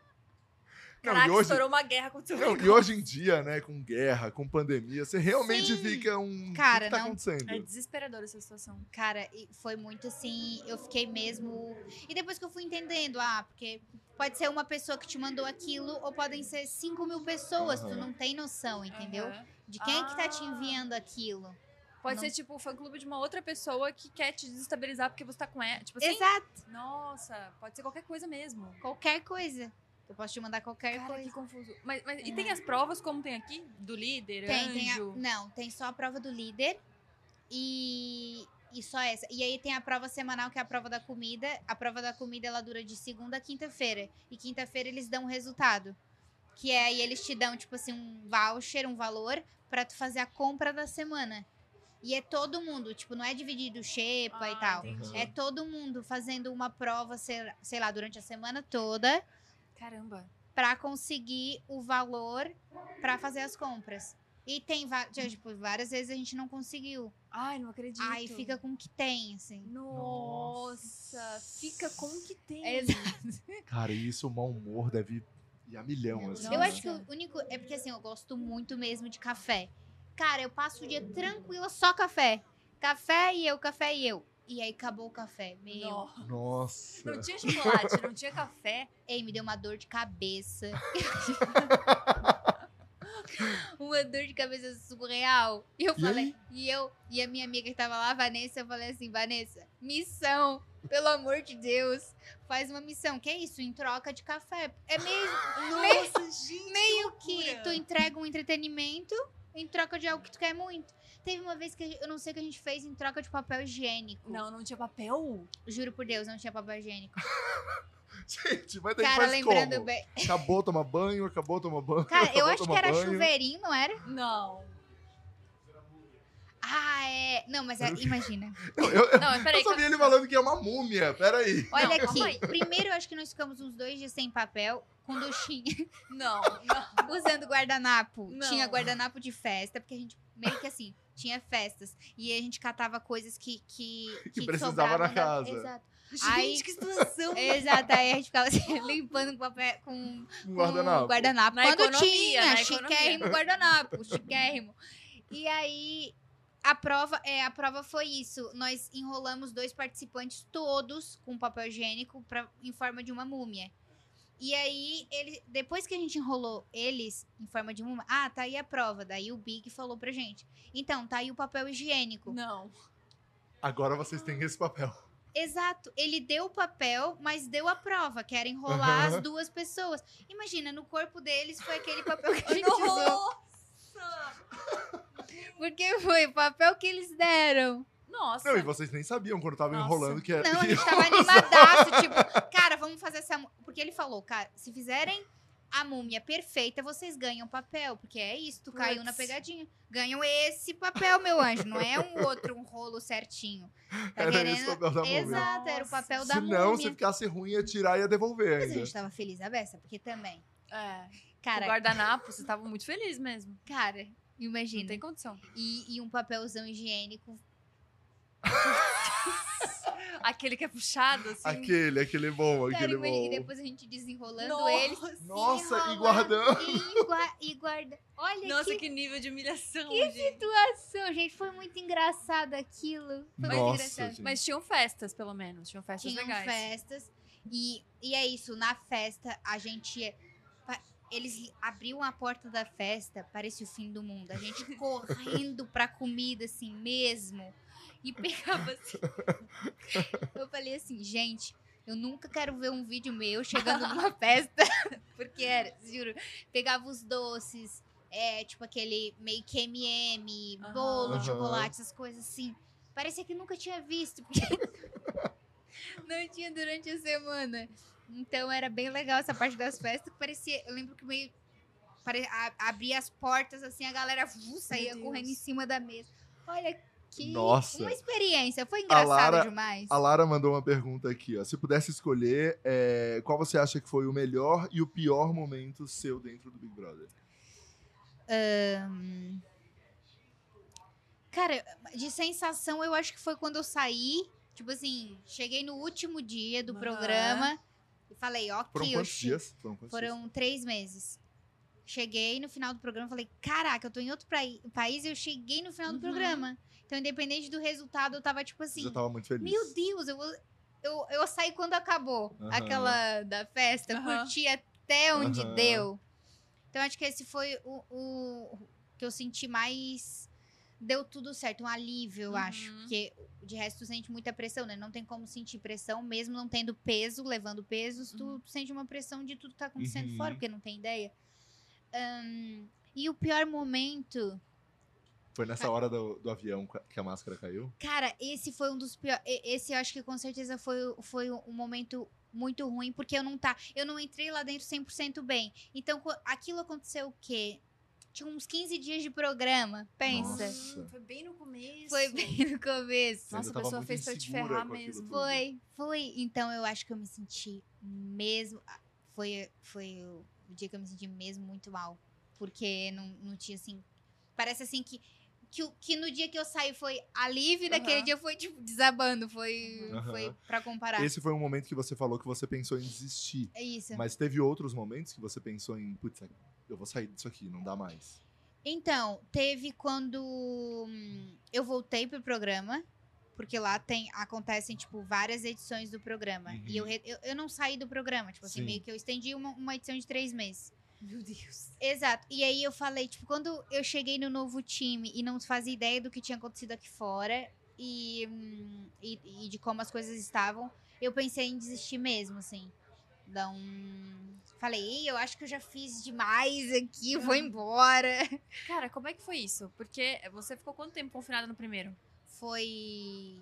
Não, Caraca, e hoje- estourou uma guerra com o seu Não, e hoje em dia, né, com guerra, com pandemia, você realmente Sim. fica um. Cara, o que, tá não- acontecendo? É desesperador essa situação. Cara, e foi muito assim. Eu fiquei mesmo. E depois que eu fui entendendo, ah, porque pode ser uma pessoa que te mandou aquilo, ou podem ser 5 mil pessoas. Tu Aham. não tem noção, entendeu? Aham. De quem que tá te Ah. enviando aquilo. Pode Não- ser tipo o fã clube de uma outra pessoa que quer te desestabilizar porque você tá com ela. Tipo assim, Exato. nossa, pode ser qualquer coisa mesmo. Qualquer coisa. Eu posso te mandar qualquer Cara, coisa. que confuso. Mas, mas- e tem as provas como tem aqui? Do líder, Tem, tem a, anjo? não, tem só a prova do líder e, e só essa. E aí tem a prova semanal, que é a prova da comida. A prova da comida ela dura de segunda a quinta-feira. E quinta-feira eles dão o resultado. Que é aí eles te dão, tipo assim, um voucher, um valor, pra tu fazer a compra da semana. E é todo mundo, tipo, não é dividido xepa e Ah, tal. entendi. É todo mundo fazendo uma prova, sei, sei lá, durante a semana toda Caramba. pra conseguir o valor pra fazer as compras. E tem tipo, várias vezes a gente não conseguiu. Ai, não acredito. Aí fica com o que tem, assim. Nossa, fica com o que tem. Exato. Cara, e isso, o mau humor deve ir a milhão, assim. Eu né? acho que o único. É porque assim, eu gosto muito mesmo de café. Cara, eu passo o dia tranquila só café. Café e eu, café e eu. E aí acabou o café. Meu. Nossa. Nossa. Não tinha chocolate, não tinha café. Ei, me deu uma dor de cabeça. uma dor de cabeça surreal. E eu E falei, e eu, e a minha amiga que tava lá, a Vanessa, eu falei assim, Vanessa, missão, pelo amor de Deus, faz uma missão. Que é isso? Em troca de café. É meio, Nossa, gente. meio que loucura. tu entrega um entretenimento em troca de algo que tu quer muito. Teve uma vez que eu não sei o que a gente fez em troca de papel higiênico. Não, não tinha papel? Juro por Deus, não tinha papel higiênico. Gente, mas daí Cara, faz lembrando como? bem. Acabou tomar banho, acabou tomar banho. Cara, eu acho que era banho. chuveirinho, não era? Não. Ah, é. Não, mas é, imagina. Não, eu, eu, Não, mas peraí. eu só vi ele falando que é uma múmia. Peraí. Olha aqui. Primeiro, eu acho que nós ficamos uns dois dias sem papel, com duchinha, Não, não. usando guardanapo. Não. Tinha guardanapo de festa, porque a gente meio que assim, tinha festas. E a gente catava coisas que. Que, Que precisava sobravam na da- casa. Exato. Gente, Aí- que situação. Exato. Aí a gente ficava assim, limpando com papel. Com, com guardanapo. guardanapo. Na Quando economia, tinha, na chiquérrimo guardanapo, chiquérrimo. E aí, a prova, é, a prova foi isso. Nós enrolamos dois participantes todos com papel higiênico pra, em forma de uma múmia. E aí, ele, depois que a gente enrolou eles em forma de múmia, ah, tá aí a prova. Daí o Big falou pra gente. Então, tá aí o papel higiênico. Não. Agora vocês têm esse papel. Exato. Ele deu o papel, mas deu a prova, que era enrolar Aham. as duas pessoas. Imagina, no corpo deles foi aquele papel que a gente usou. Nossa! Porque foi o papel que eles deram. Nossa. Não, e vocês nem sabiam quando tava Nossa. enrolando que era. Não, a gente tava animadaço, tipo, cara, vamos fazer essa. Porque ele falou, cara, se fizerem a múmia perfeita, vocês ganham papel. Porque é isso, tu caiu na pegadinha. Ganham esse papel, meu anjo. Não é um outro, um rolo certinho. Tá Era querendo. esse papel da múmia. Exato, era o Nossa. papel da Se não, se ficasse ruim, ia tirar e ia devolver Mas a ainda. gente tava feliz a beça, porque também. É. Cara, o guardanapo, você tava muito feliz mesmo. cara, Não imagina. tem condição. E, e um papelzão higiênico. Aquele que é puxado, assim. Aquele, aquele bom, aquele imagina- e bom. depois a gente desenrolando Nossa. eles. Nossa, e guardando. E, gua- e guarda. Olha Nossa, que que nível de humilhação, que gente. situação, gente. Foi muito engraçado aquilo. Foi muito Nossa, engraçado. gente. Mas tinham festas, pelo menos. Tinham festas Tinham legais. festas. E, e é isso, na festa a gente. Eles abriam a porta da festa, parecia o fim do mundo. A gente correndo pra comida, assim mesmo. E pegava assim. Eu falei assim, gente, eu nunca quero ver um vídeo meu chegando numa festa. Porque era, juro, pegava os doces, é, tipo aquele meio que MM, Aham. bolo, Aham. chocolate, essas coisas assim. Parecia que nunca tinha visto. Porque não tinha durante a semana. Então era bem legal essa parte das festas, que parecia. Eu lembro que meio. pare- a- abria as portas, assim, a galera vu, saía correndo em cima da mesa. Olha que. Nossa. Uma experiência. Foi engraçado Lara- demais. A Lara mandou uma pergunta aqui, ó. Se pudesse escolher, é, qual você acha que foi o melhor e o pior momento seu dentro do Big Brother? Cara, de sensação, eu acho que foi quando eu saí. Tipo assim, cheguei no último dia do Aham. programa e falei, ok, Foram quantos che- dias? Foram quantos dias? Foram três meses. Cheguei no final do programa, falei, caraca, eu tô em outro país e eu cheguei no final do Uhum. programa. Então, independente do resultado, eu tava tipo assim, Você já tava muito feliz. meu Deus, eu, eu, eu saí quando acabou Aham. aquela da festa, Aham. curti até onde Aham. deu. Então, acho que esse foi o, o que eu senti mais. Deu tudo certo, um alívio, eu Uhum. acho. Porque de resto tu sente muita pressão, né? Não tem como sentir pressão, mesmo não tendo peso, levando pesos, tu, Uhum. tu sente uma pressão de tudo que tá acontecendo Uhum. fora, porque não tem ideia. Ahn, e o pior momento, Foi nessa hora do, do avião que a máscara caiu? Cara, esse foi um dos piores. Esse eu acho que com certeza foi, foi um momento muito ruim, porque eu não tá. Eu não entrei lá dentro 100% bem. Então, aquilo aconteceu o quê? Tinha uns 15 dias de programa, pensa. Nossa. Hum, Foi bem no começo. Foi bem no começo. Nossa, a pessoa fez pra te ferrar mesmo. Foi, foi. Então eu acho que eu me senti mesmo. Foi, foi o, o dia que eu me senti mesmo muito mal. Porque não, não tinha assim. Parece assim que. Que, que no dia que eu saí foi alívio, e naquele dia foi, tipo, desabando. Foi, Aham. foi pra comparar. Esse foi um momento que você falou que você pensou em desistir. É isso. Mas teve outros momentos que você pensou em, putz, eu vou sair disso aqui, não dá mais. Então, teve quando hum, eu voltei pro programa. Porque lá tem, acontecem, tipo, várias edições do programa. Uhum. E eu, re- eu, eu não saí do programa. Tipo assim, Sim. meio que eu estendi uma, uma edição de três meses. Meu Deus. Exato. E aí eu falei, tipo, quando eu cheguei no novo time e não fazia ideia do que tinha acontecido aqui fora e, hum, e, e de como as coisas estavam, eu pensei em desistir mesmo, assim. Então, falei, "Ih, eu acho que eu já fiz demais aqui, eu vou embora. Cara, como é que foi isso? Porque você ficou quanto tempo confinada no primeiro? Foi.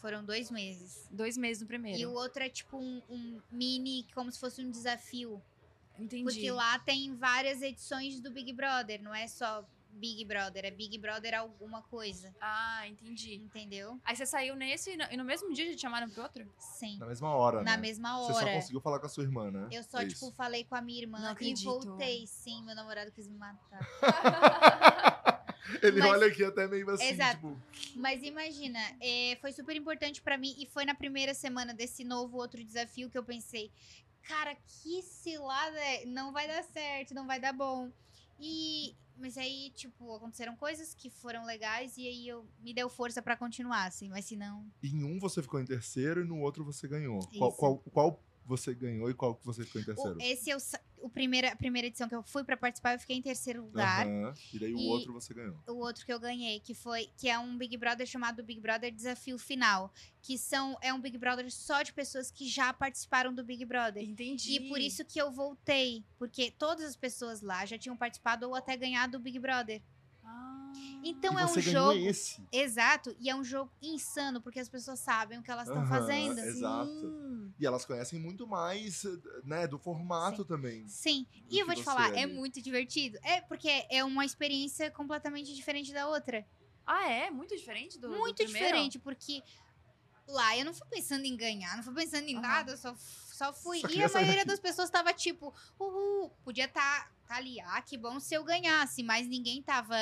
Foram dois meses. Dois meses no primeiro. E o outro é tipo um, um mini, como se fosse um desafio. Entendi. Porque lá tem várias edições do Big Brother, não é só Big Brother, é Big Brother alguma coisa. Ah, entendi. Entendeu? Aí você saiu nesse e no, e mesmo dia já te chamaram pro outro? Sim. Na mesma hora, Na né? mesma Você só hora. conseguiu falar com a sua irmã, né? Eu só, É tipo, isso. falei com a minha irmã Não e acredito. voltei. Sim, meu namorado quis me matar. Ele Mas- olha aqui até meio assim, Exato. tipo... Mas imagina, é, foi super importante pra mim e foi na primeira semana desse novo outro desafio que eu pensei, cara, que cilada, é, não vai dar certo, não vai dar bom. E mas aí, tipo, aconteceram coisas que foram legais e aí eu me deu força pra continuar, assim, mas se não, Em um você ficou em terceiro e no outro você ganhou. Qual, qual, qual você ganhou e qual que você ficou em o, terceiro? esse eu o primeira a primeira edição que eu fui pra participar, eu fiquei em terceiro lugar. Aham. E daí o E- outro você ganhou. o outro que eu ganhei, que foi que é um Big Brother chamado Big Brother Desafio Final, que são é um Big Brother só de pessoas que já participaram do Big Brother. Entendi. E por isso que eu voltei, porque todas as pessoas lá já tinham participado ou até ganhado o Big Brother. Então e é você um jogo esse. exato e é um jogo insano porque as pessoas sabem o que elas estão Aham, fazendo. é. exato. Sim. E elas conhecem muito mais, né, do formato também. Sim, do e eu vou te falar, é ali. muito divertido. É porque é uma experiência completamente diferente da outra. Ah, é? Muito diferente do do muito primeiro? diferente, porque lá eu não fui pensando em ganhar, não fui pensando em Aham. nada, eu só, só fui. Só e a maioria das pessoas tava tipo, uhul, podia estar tá, tá ali, ah, que bom se eu ganhasse, mas ninguém tava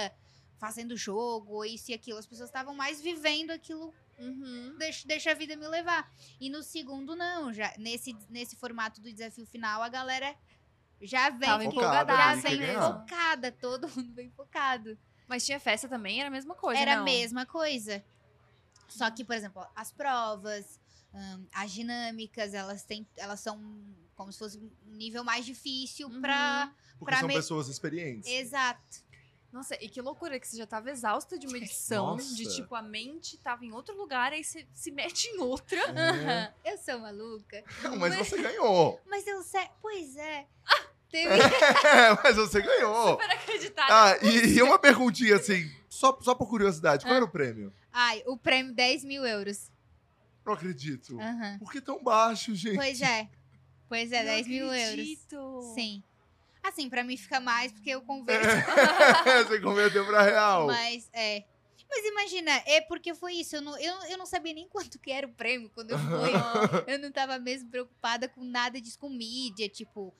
fazendo jogo, isso e aquilo. As pessoas estavam mais vivendo aquilo Uhum. deixa, deixa a vida me levar. E no segundo, não. Já, nesse, nesse formato do desafio final, a galera já vem Tava já quer vem focada, todo mundo vem focado. Mas tinha festa também, era a mesma coisa, Era a não? mesma coisa. Só que, por exemplo, as provas, hum, as dinâmicas, elas têm, elas são como se fosse um nível mais difícil Uhum. pra. Porque Pra são me- pessoas experientes. Exato. Nossa, e que loucura que você já tava exausta de uma edição, Nossa. de tipo, a mente tava em outro lugar, aí você se mete em outra. Aham. Eu sou maluca. Mas você ganhou. Mas eu sei. Pois é. Teve. É, mas você ganhou. Super acreditada. Ah, e, e uma perguntinha assim, só, só por curiosidade, qual Ah. era o prêmio? Ai, o prêmio 10 mil euros. Não acredito. Aham. Por que tão baixo, gente? Pois é. Pois é, Não 10 mil euros. acredito. Sim. Assim, pra mim fica mais porque eu converto. você converteu pra real. Mas, é. Mas imagina, é porque foi isso. Eu não, eu, eu não sabia nem quanto que era o prêmio quando eu fui. eu não tava mesmo preocupada com nada disso, com mídia, tipo,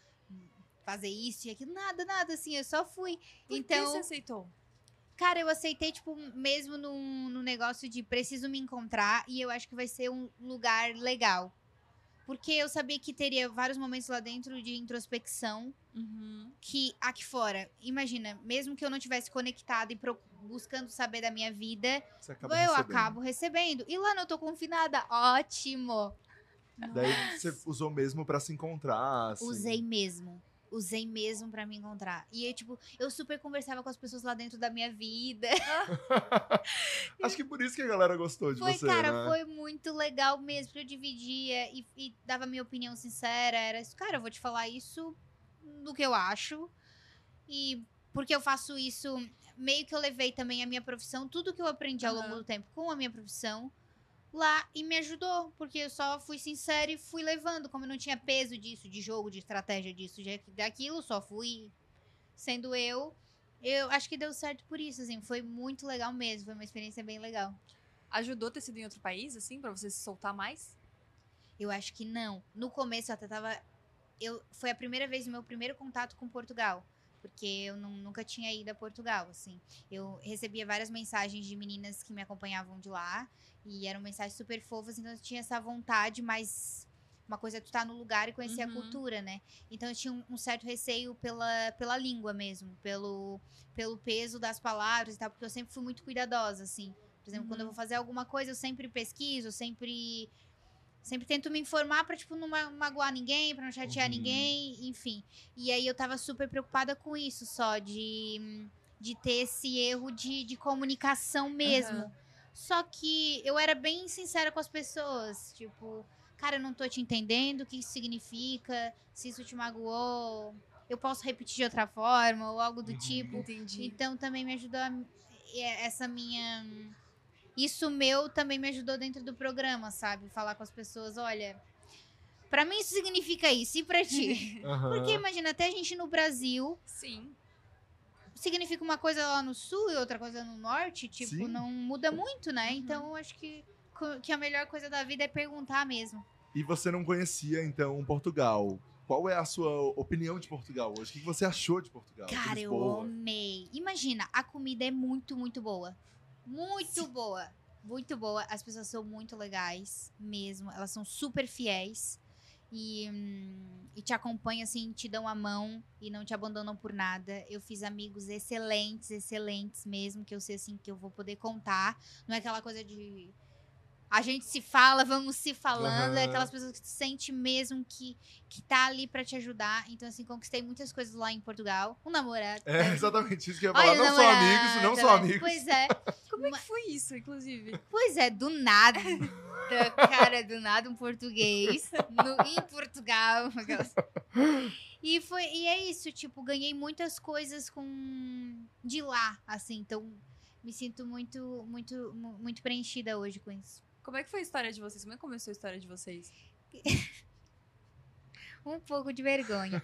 fazer isso e aquilo. Nada, nada, assim. Eu só fui. Por que então, você aceitou? cara, eu aceitei, tipo, mesmo num, num negócio de preciso me encontrar e eu acho que vai ser um lugar legal. Porque eu sabia que teria vários momentos lá dentro de introspecção Uhum. que aqui fora, imagina, mesmo que eu não tivesse conectada e pro- buscando saber da minha vida, eu recebendo. acabo recebendo. E lá não tô confinada, ótimo. Daí você usou mesmo pra se encontrar. assim. Usei mesmo. Usei mesmo pra me encontrar. E eu, tipo, eu super conversava com as pessoas lá dentro da minha vida. Acho que por isso que a galera gostou de Foi, você, cara, né? foi muito legal mesmo. porque Eu dividia e, e dava minha opinião sincera. Era isso, cara, eu vou te falar isso do que eu acho. E porque eu faço isso, meio que eu levei também a minha profissão, tudo que eu aprendi ao longo do tempo com a minha profissão lá e me ajudou. Porque eu só fui sincera e fui levando. Como eu não tinha peso disso, de jogo, de estratégia disso, de, daquilo, só fui sendo eu. Eu acho que deu certo por isso, assim. Foi muito legal mesmo. Foi uma experiência bem legal. Ajudou ter sido em outro país, assim, pra você se soltar mais? Eu acho que não. No começo eu até tava. Eu, foi a primeira vez meu primeiro contato com Portugal. Porque eu não- nunca tinha ido a Portugal, assim. Eu recebia várias mensagens de meninas que me acompanhavam de lá. E eram mensagens super fofas, então eu tinha essa vontade, mas uma coisa é tu estar no lugar e conhecer a Uhum. cultura, né? Então eu tinha um, um certo receio pela, pela língua mesmo, pelo, pelo peso das palavras e tal, porque eu sempre fui muito cuidadosa, assim. Por exemplo, quando eu Uhum. vou fazer alguma coisa, eu sempre pesquiso, sempre Sempre tento me informar pra, tipo, não ma- magoar ninguém, pra não chatear Uhum. ninguém, enfim. E aí eu tava super preocupada com isso só, de, de ter esse erro de, de comunicação mesmo. Aham. Só que eu era bem sincera com as pessoas, tipo, cara, eu não tô te entendendo, o que isso significa, se isso te magoou, eu posso repetir de outra forma, ou algo do Uhum. tipo. Entendi. Então também me ajudou a, essa minha. Isso meu também me ajudou dentro do programa, sabe? Falar com as pessoas, olha. Pra mim isso significa isso, e pra ti? Aham. Porque imagina, até a gente no Brasil Sim. significa uma coisa lá no sul e outra coisa no norte, tipo, Sim. não muda muito, né? Uhum. Então eu acho que, que a melhor coisa da vida é perguntar mesmo. E você não conhecia, então, Portugal. Qual é a sua opinião de Portugal hoje? O que você achou de Portugal? Cara, eu Lisboa? amei. Imagina, a comida é muito, muito boa. Muito boa. Muito boa. As pessoas são muito legais mesmo. Elas são super fiéis. E, hum, e te acompanham, assim, te dão a mão e não te abandonam por nada. Eu fiz amigos excelentes, excelentes mesmo, que eu sei, assim, que eu vou poder contar. Não é aquela coisa de. A gente se fala, vamos se falando. É Aham. aquelas pessoas que tu sente mesmo que, que tá ali pra te ajudar. Então, assim, conquistei muitas coisas lá em Portugal. Um namorado. É exatamente isso que eu ia falar. Olha, não são namorada. amigos, não são amigos. Pois é. Como é que foi isso, inclusive? Pois é, do nada. Da cara, do nada, um português no- em Portugal. aquelas- E, foi, e é isso, tipo, ganhei muitas coisas com de lá, assim. Então, me sinto muito, muito, mu- muito preenchida hoje com isso. Como é que foi a história de vocês? Como é que começou a história de vocês? Um pouco de vergonha.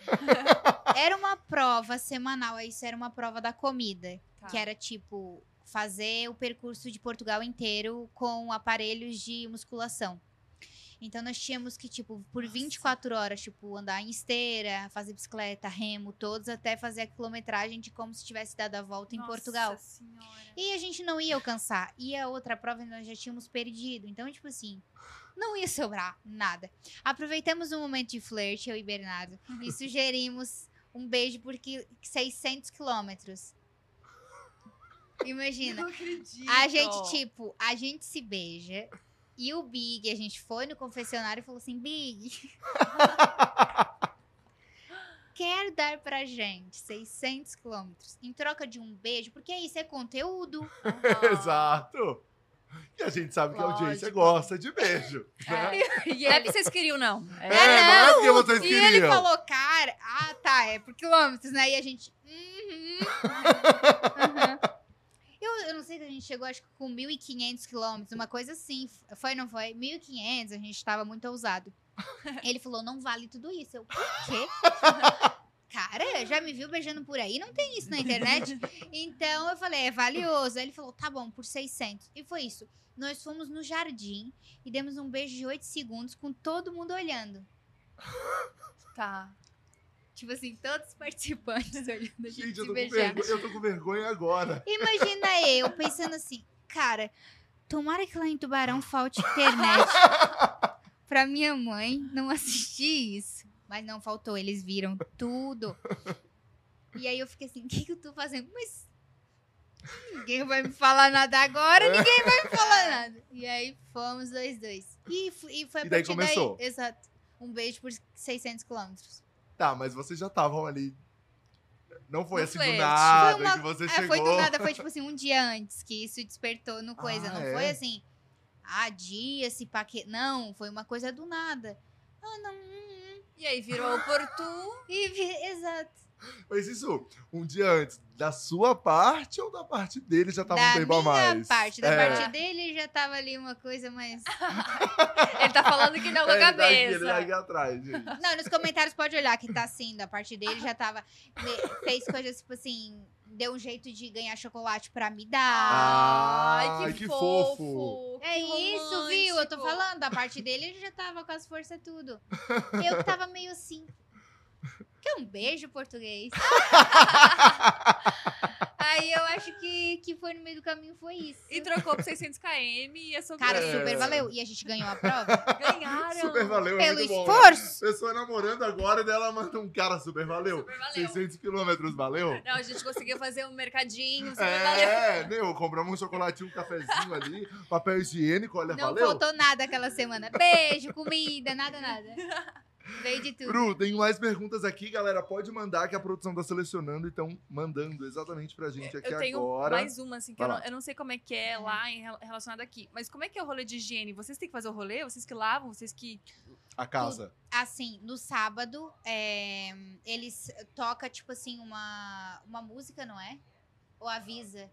Era uma prova semanal, isso era uma prova da comida. Tá. Que era tipo fazer o percurso de Portugal inteiro com aparelhos de musculação. Então nós tínhamos que, tipo, por 24 horas, tipo, andar em esteira, fazer bicicleta, remo, todos, até fazer a quilometragem de como se tivesse dado a volta em Nossa Portugal. Senhora. E a gente não ia alcançar. E a outra prova nós já tínhamos perdido. Então, tipo assim, não ia sobrar nada. Aproveitamos um momento de flerte, eu e Bernardo, e sugerimos um beijo por qui- 600 quilômetros. Imagina. Não acredito. A gente, tipo, a gente se beija. E o Big, a gente foi no confessionário e falou assim: Big, quer dar pra gente 600 quilômetros em troca de um beijo? Porque isso é conteúdo. Aham. Exato. E a gente sabe que a audiência Lógico. gosta de beijo. né? E é porque vocês queriam, não. É, É. não é porque vocês E ele queriam. falou, cara, ah, tá, é por quilômetros, né? E a gente. Uhum. uhum. Eu, não sei se a gente chegou, acho que com 1.500 quilômetros, uma coisa assim. Foi, não foi? 1.500, a gente tava muito ousado. Ele falou, não vale tudo isso. Eu, por quê? Cara, já me viu beijando por aí? Não tem isso na internet. Então eu falei, é valioso. Aí ele falou, tá bom, por 600. E foi isso. Nós fomos no jardim e demos um beijo de 8 segundos com todo mundo olhando. Tá. Tipo assim, todos os participantes olhando a gente, Gente, eu tô, com beijar. vergonha, eu tô com vergonha agora. Imagina eu pensando assim, cara, tomara que lá em Tubarão falte internet pra minha mãe não assistir isso. Mas não faltou, eles viram tudo. E aí eu fiquei assim, o que, que eu tô fazendo? Mas ninguém vai me falar nada agora, ninguém vai me falar nada. E aí fomos dois, dois. E, e foi a E daí partir começou. daí. Exato. Um beijo por 600 quilômetros. Tá, mas vocês já estavam ali. Não foi No assim flerte. do nada Foi uma- que você É, chegou. foi do nada, foi tipo assim, um dia antes que isso despertou no coisa. Ah, não é? foi assim, ah, dia, se paque... Não, foi uma coisa do nada. Ah, não. hum, hum. E aí virou oportuno. E, vi- exato. Mas isso, um dia antes, da sua parte ou da parte dele já tava da um tempo a minha mais? parte, da É. parte dele já tava ali uma coisa mais. Ele tá falando que não É, ele tá aqui, cabeça. ele tá aqui atrás, gente. Não, nos comentários pode olhar que tá assim, da parte dele já tava. Fez coisas tipo assim, deu um jeito de ganhar chocolate pra me dar. Ai, que, que fofo. fofo. É que isso, viu? Eu tô falando, da parte dele ele já tava com as forças tudo. Eu que tava meio assim. Quer um beijo português? Aí eu acho que, que foi no meio do caminho, foi isso. E trocou por 600 km e é sobre Cara, É. super valeu. E a gente ganhou a prova Ganharam. Super valeu, é pelo bom. esforço. Pessoa namorando agora e dela manda um cara super valeu. Super valeu. 600 quilômetros, valeu? Não, a gente conseguiu fazer um mercadinho, super valeu. É, meu, compramos um chocolatinho, um cafezinho ali, papel higiênico, olha, Não valeu. faltou nada aquela semana. Beijo, comida, nada, nada. Veio de tudo. Bru, tem mais perguntas aqui, galera. Pode mandar que a produção tá selecionando e estão mandando exatamente pra gente aqui Eu tenho agora. mais uma, assim, que eu não, eu não sei como é que é lá em, rel- relacionado aqui. Mas como é que é o rolê de higiene? Vocês têm que fazer o rolê? Vocês que lavam? Vocês que. A casa. Assim, no sábado, é, eles tocam, tipo assim, uma, uma música, não é? Ou avisa.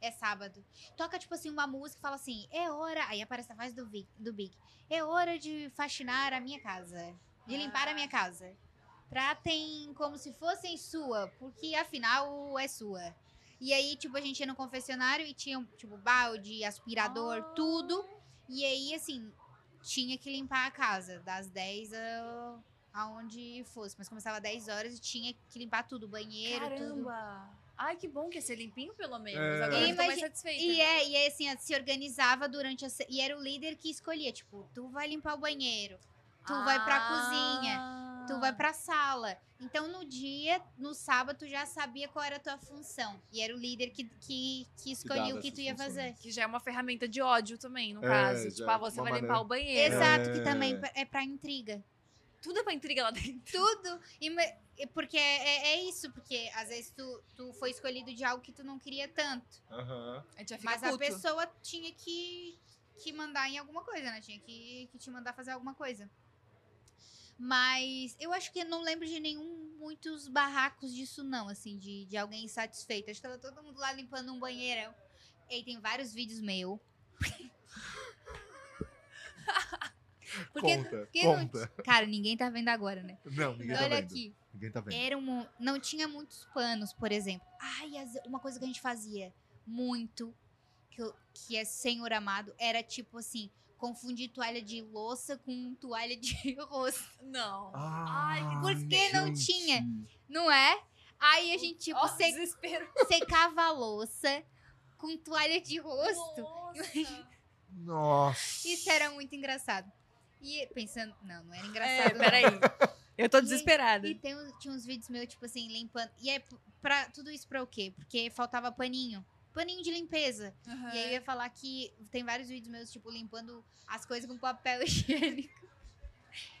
É sábado. Toca, tipo assim, uma música e fala assim, é hora. Aí aparece a voz do, Vic, do Big. É hora de faxinar a minha casa. De limpar a minha casa. Tratem como se fossem sua, porque afinal é sua. E aí, tipo, a gente ia no confessionário e tinha, tipo, balde, aspirador, Ah. tudo. E aí, assim, tinha que limpar a casa, das 10 a, aonde fosse. Mas começava às 10 horas e tinha que limpar tudo, banheiro, tudo. Ai, que bom que ia ser limpinho, pelo menos. É. Agora eu tô mais satisfeita. E é, e é assim, se organizava durante a. E era o líder que escolhia, tipo, tu vai limpar o banheiro, tu vai pra cozinha, tu vai pra sala. Então, no dia, no sábado, tu já sabia qual era a tua função. E era o líder que, que, que escolhia o que tu ia funções. fazer. Que já é uma ferramenta de ódio também, no É, caso. Tipo, é ah, você vai maneira- limpar o banheiro. Exato, É. que também é pra intriga. Tudo é pra intriga lá dentro. Tudo. E porque é, é- é isso, porque às vezes tu, tu foi escolhido de algo que tu não queria tanto. A fica Mas a puto. pessoa tinha que, que mandar em alguma coisa, né? Tinha que, que te mandar fazer alguma coisa. Mas eu acho que eu não lembro de nenhum, muitos barracos disso, não, assim, de, de alguém insatisfeito. Acho que tava todo mundo lá limpando um banheirão. E aí tem vários vídeos meu. Porque, Conta, porque não- conta. cara, ninguém tá vendo agora, né? Não, ninguém tá Olha vendo. aqui. Ninguém tá vendo. Era um, não tinha muitos panos, por exemplo. Ai, as- uma coisa que a gente fazia muito, que, eu- que é Senhor Amado, era tipo assim, confundi toalha de louça com toalha de rosto. Não. Ai, Porque não tinha. Não é? Aí a gente, tipo, desespero. secava a louça com toalha de rosto. Nossa. Nossa. Isso era muito engraçado. E pensando, não, não era É, engraçado. não. peraí. Eu tô desesperada. E tem, uns- tinha uns vídeos meus, tipo assim, limpando. E é pra tudo isso pra o quê? Porque faltava paninho. Paninho de limpeza. Aham. E aí eu ia falar que tem vários vídeos meus, tipo, limpando as coisas com papel higiênico.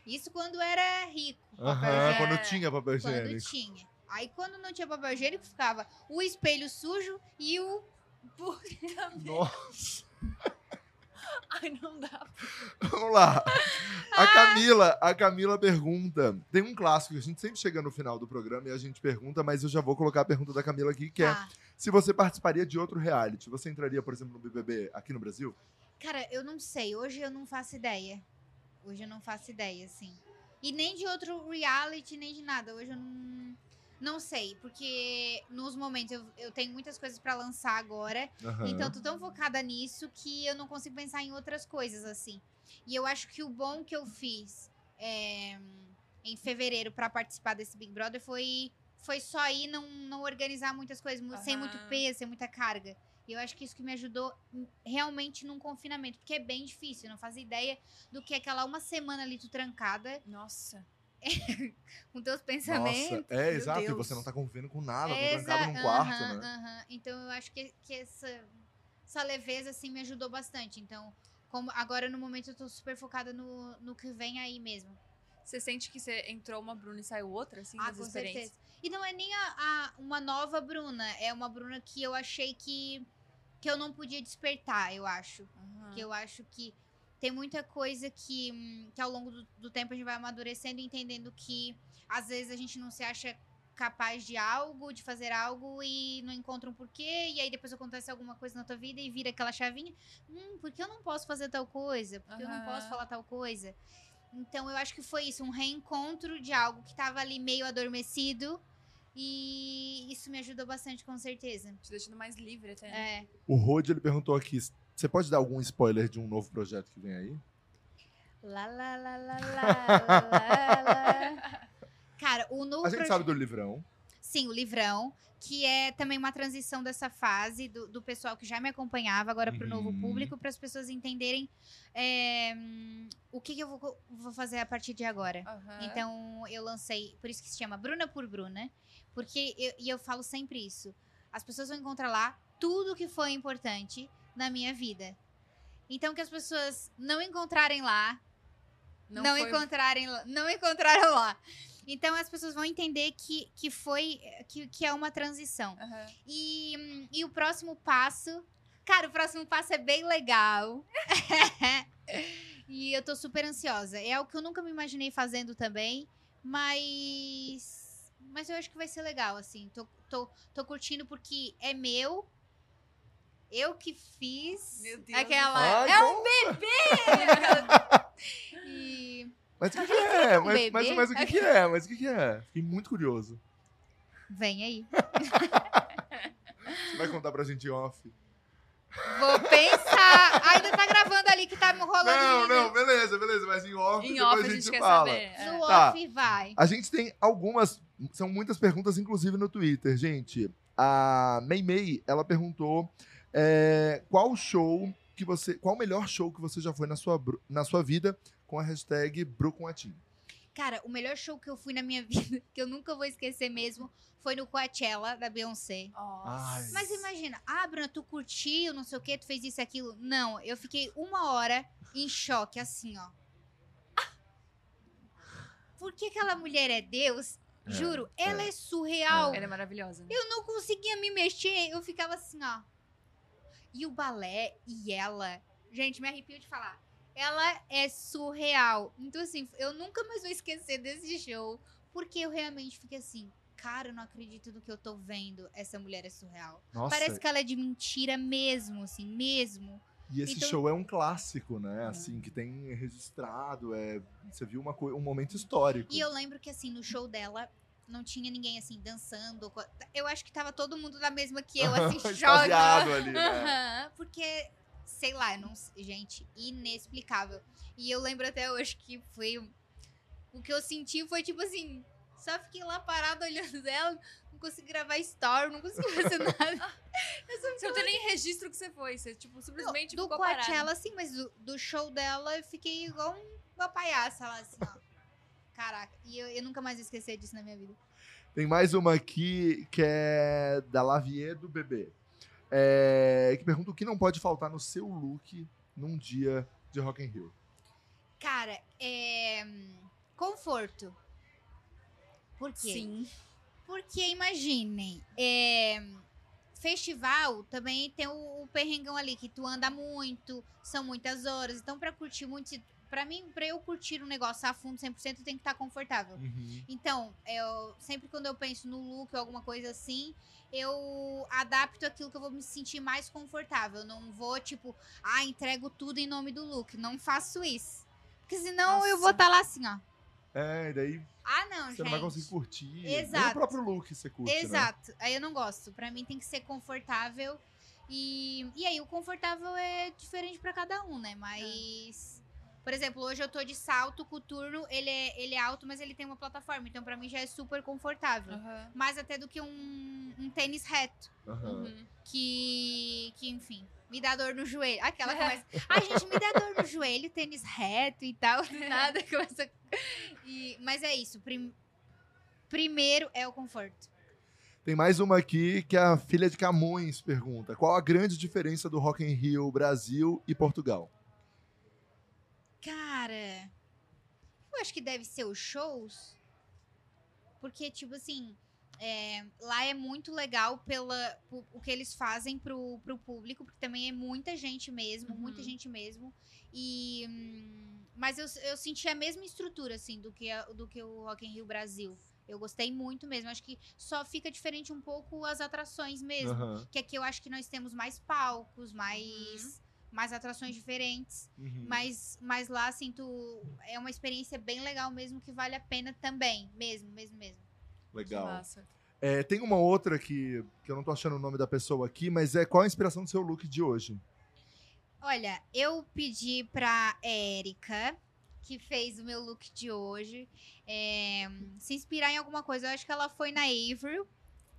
Isso quando era rico. Aham, higiênico. quando tinha papel Quando higiênico. tinha. Aí quando não tinha papel higiênico, ficava o espelho sujo e o. Nossa. Ai, não dá. Vamos lá. Ah! A Camila, a Camila pergunta. Tem um clássico que a gente sempre chega no final do programa e a gente pergunta, mas eu já vou colocar a pergunta da Camila aqui, que é: Tá. se você participaria de outro reality, você entraria, por exemplo, no BBB aqui no Brasil? Cara, eu não sei. Hoje eu não faço ideia. Hoje eu não faço ideia, assim. E nem de outro reality, nem de nada. Hoje eu não. Não sei, porque nos momentos eu, eu tenho muitas coisas pra lançar agora. Aham. Então, eu tô tão focada nisso que eu não consigo pensar em outras coisas, assim. E eu acho que o bom que eu fiz é, em fevereiro pra participar desse Big Brother foi, foi só ir não, não organizar muitas coisas, mu- sem muito peso, sem muita carga. E eu acho que isso que me ajudou hum, realmente num confinamento, porque é bem difícil, eu não fazia ideia do que é aquela uma semana ali tu trancada Nossa. com teus pensamentos. Nossa, é, exato. E Deus. você não tá convivendo com nada, tá Exa- trancado num quarto, aham, né? aham. Então eu acho que, que essa, essa leveza assim me ajudou bastante. Então, como agora no momento eu tô super focada no, no que vem aí mesmo. Você sente que você entrou uma Bruna e saiu outra, assim, ah, das com experiências? certeza. E não é nem a, a- uma nova Bruna, é uma Bruna que eu achei que que eu não podia despertar, eu acho. Aham. Que eu acho que tem muita coisa que, hum, que ao longo do, do tempo a gente vai amadurecendo e entendendo que às vezes a gente não se acha capaz de algo, de fazer algo e não encontra um porquê, e aí depois acontece alguma coisa na tua vida e vira aquela chavinha, hum, por que eu não posso fazer tal coisa? Por que eu não posso falar tal coisa? Então eu acho que foi isso, um reencontro de algo que tava ali meio adormecido e isso me ajudou bastante, com certeza. Te deixando mais livre até. né? É. O Rod, ele perguntou aqui: você pode dar algum spoiler de um novo projeto que vem aí? Lá, lá, lá, lá, lá, lá, lá. Cara, o novo A gente proje- sabe do livrão. Sim, o livrão, que é também uma transição dessa fase do, do pessoal que já me acompanhava agora para o novo Uhum. público, para as pessoas entenderem é, o que, que eu vou, vou fazer a partir de agora. Aham. Então, eu lancei, por isso que se chama Bruna por Bruna, porque eu, e eu falo sempre isso. As pessoas vão encontrar lá tudo que foi importante na minha vida. Então, que as pessoas não encontrarem lá, não, foi- encontrarem, lá- não encontraram lá. Então, as pessoas vão entender que, que foi, que, que é uma transição. Aham. E, e o próximo passo. Cara, o próximo passo é bem legal. e eu tô super ansiosa. É algo que eu nunca me imaginei fazendo também. Mas. Mas eu acho que vai ser legal, assim. Tô, tô, tô curtindo porque é meu. Eu que fiz. Meu Deus Aquela. Ai, é um bom. E. Mas o que, que é? um Mas, bebê? mas, mas o que, que é? Mas o que, que é? Fiquei muito curioso. Vem aí. Você vai contar pra gente em off? Vou pensar. Ainda tá gravando ali que tá rolando Não, não, beleza, beleza. Mas em off, Em depois off a gente, quer fala. saber. No Tá. off vai. A gente tem algumas, são muitas perguntas, inclusive no Twitter, gente. A Mei Mei, ela perguntou é, qual show que você, qual o melhor show que você já foi na sua, na sua vida com a hashtag Brucumatim. Cara, o melhor show que eu fui na minha vida, que eu nunca vou esquecer mesmo, foi no Coachella, da Beyoncé. Nossa. Mas imagina, ah, Bruna, tu curtiu, não sei o que, tu fez isso e aquilo. Não, eu fiquei uma hora em choque, assim, ó. Por que aquela mulher é Deus? É, Juro, é. ela é surreal. Ela é maravilhosa. Eu não conseguia me mexer, eu ficava assim, ó. E o balé e ela, gente, me arrepio de falar. Ela é surreal. Então, assim, eu nunca mais vou esquecer desse show, porque eu realmente fiquei assim, cara, eu não acredito no que eu tô vendo. Essa mulher é surreal. Nossa, Parece que ela é de mentira mesmo, assim, mesmo. e esse então- show é um clássico, né? Assim, que tem registrado, é, você viu uma, coi- um momento histórico. E eu lembro que, assim, no show dela, não tinha ninguém, assim, dançando. Eu acho que tava todo mundo da mesma que eu, assim, chorando. ali, né? Porque sei lá, não, gente, inexplicável. E eu lembro até hoje que foi. O que eu senti foi tipo assim. Só fiquei lá parada olhando ela, não consegui gravar story, não consegui fazer nada. Eu só Você não tem nem registro que você foi. Você, tipo, simplesmente do ficou Coachella, parado. assim, mas do, do show dela eu fiquei igual um- uma palhaça lá, assim, ó. Caraca, e eu, eu nunca mais vou esquecer disso na minha vida. Tem mais uma aqui que é da Lavier do Bebê. É, que pergunta o que não pode faltar no seu look num dia de Rock in Rio. Cara, é. Conforto. Por quê? Sim. Porque imaginem, é, festival também tem o, o perrengão ali, que tu anda muito, são muitas horas. Então, pra curtir muito, pra mim, pra eu curtir um negócio a fundo 100%, tem que estar confortável. Então, eu sempre quando eu penso no look ou alguma coisa assim, eu adapto aquilo que eu vou me sentir mais confortável. Eu não vou, tipo, ah, entrego tudo em nome do look. Não faço isso. Porque senão eu vou Nossa. estar lá assim, ó. É, e daí Ah, não, você gente. não vai conseguir curtir. Nem Exato. o próprio look você curte, né? Exato. Aí eu não gosto. Pra mim tem que ser confortável. E, e aí o confortável é diferente pra cada um, né? Mas. Por exemplo, hoje eu tô de salto, coturno, ele é, ele é alto, mas ele tem uma plataforma. Então, pra mim, já é super confortável. Aham. Mais até do que um, um tênis reto. Uhum. Que, que, enfim, me dá dor no joelho. Aquela começa. Ai, gente, me dá dor no joelho, tênis reto e tal. Do nada começa. E, mas é isso. prim- primeiro é o conforto. Tem mais uma aqui que a filha de Camões pergunta: qual a grande diferença do Rock in Rio Brasil e Portugal? Cara, eu acho que deve ser os shows. Porque, tipo assim, é, lá é muito legal pela, po- o que eles fazem pro, pro público, porque também é muita gente mesmo, muita Uhum. gente mesmo. E. hum, mas eu, eu senti a mesma estrutura, assim, do que, a- do que o Rock in Rio Brasil. Eu gostei muito mesmo. Acho que só fica diferente um pouco as atrações mesmo. Aham. Que aqui eu acho que nós temos mais palcos, mais, mais atrações diferentes. Uhum. Mas, mas lá, assim, tu, é uma experiência bem legal mesmo, que vale a pena também. Mesmo, mesmo, mesmo. Que Legal. massa. É, tem uma outra que, que eu não tô achando o nome da pessoa aqui, mas é qual a inspiração do seu look de hoje? Olha, eu pedi pra Érica, que fez o meu look de hoje, é, se inspirar em alguma coisa. Eu acho que ela foi na Avril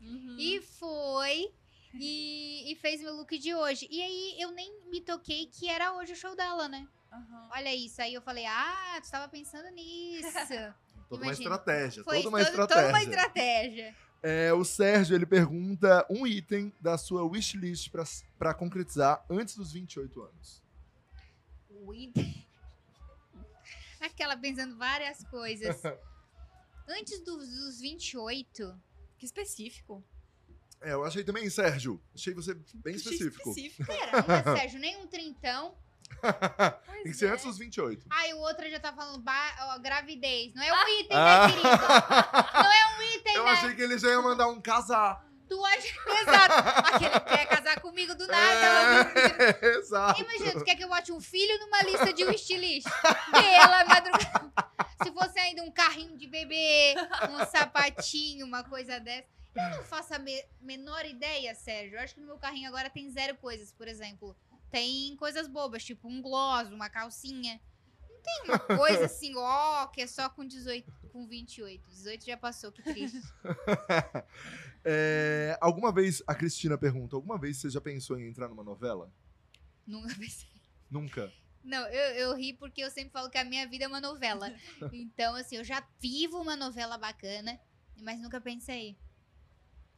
Uhum. e foi. E, e fez meu look de hoje. E aí eu nem me toquei que era hoje o show dela, né? Aham. Olha isso. Aí eu falei, ah, tu tava pensando nisso. Toda uma estratégia. Foi toda uma todo- estratégia. toda uma estratégia. É, o Sérgio ele pergunta um item da sua wishlist pra, pra concretizar antes dos 28 anos. O item. Aquela pensando várias coisas. Antes dos, dos 28, Que específico. É, eu achei também, Sérgio. Achei você bem específico. específico. pera, não é Sérgio, nem um trintão. Tem que ser é. antes dos 28. Ai, o outro já tá falando ba- ó, gravidez. Não é um item, Ah. né, querido? Não é um item, Eu né? achei que ele já ia mandar um casar. Tu acha... Exato. Aquele que quer casar comigo do nada. É, exato. Imagina, tu quer que eu bote um filho numa lista de wishlist? Pela madrugada. Se fosse ainda um carrinho de bebê, um sapatinho, uma coisa dessa. Eu não faço a me- menor ideia, Sérgio. Eu acho que no meu carrinho agora tem zero coisas, por exemplo. Tem coisas bobas, tipo um gloss, uma calcinha. Não tem uma coisa assim, ó, que é só com 18, com 28. 18 já passou, que triste. É, alguma vez, a Cristina pergunta, alguma vez você já pensou em entrar numa novela? Nunca pensei. Nunca. Não, eu, eu ri porque eu sempre falo que a minha vida é uma novela. Então, assim, eu já vivo uma novela bacana, mas nunca pensei.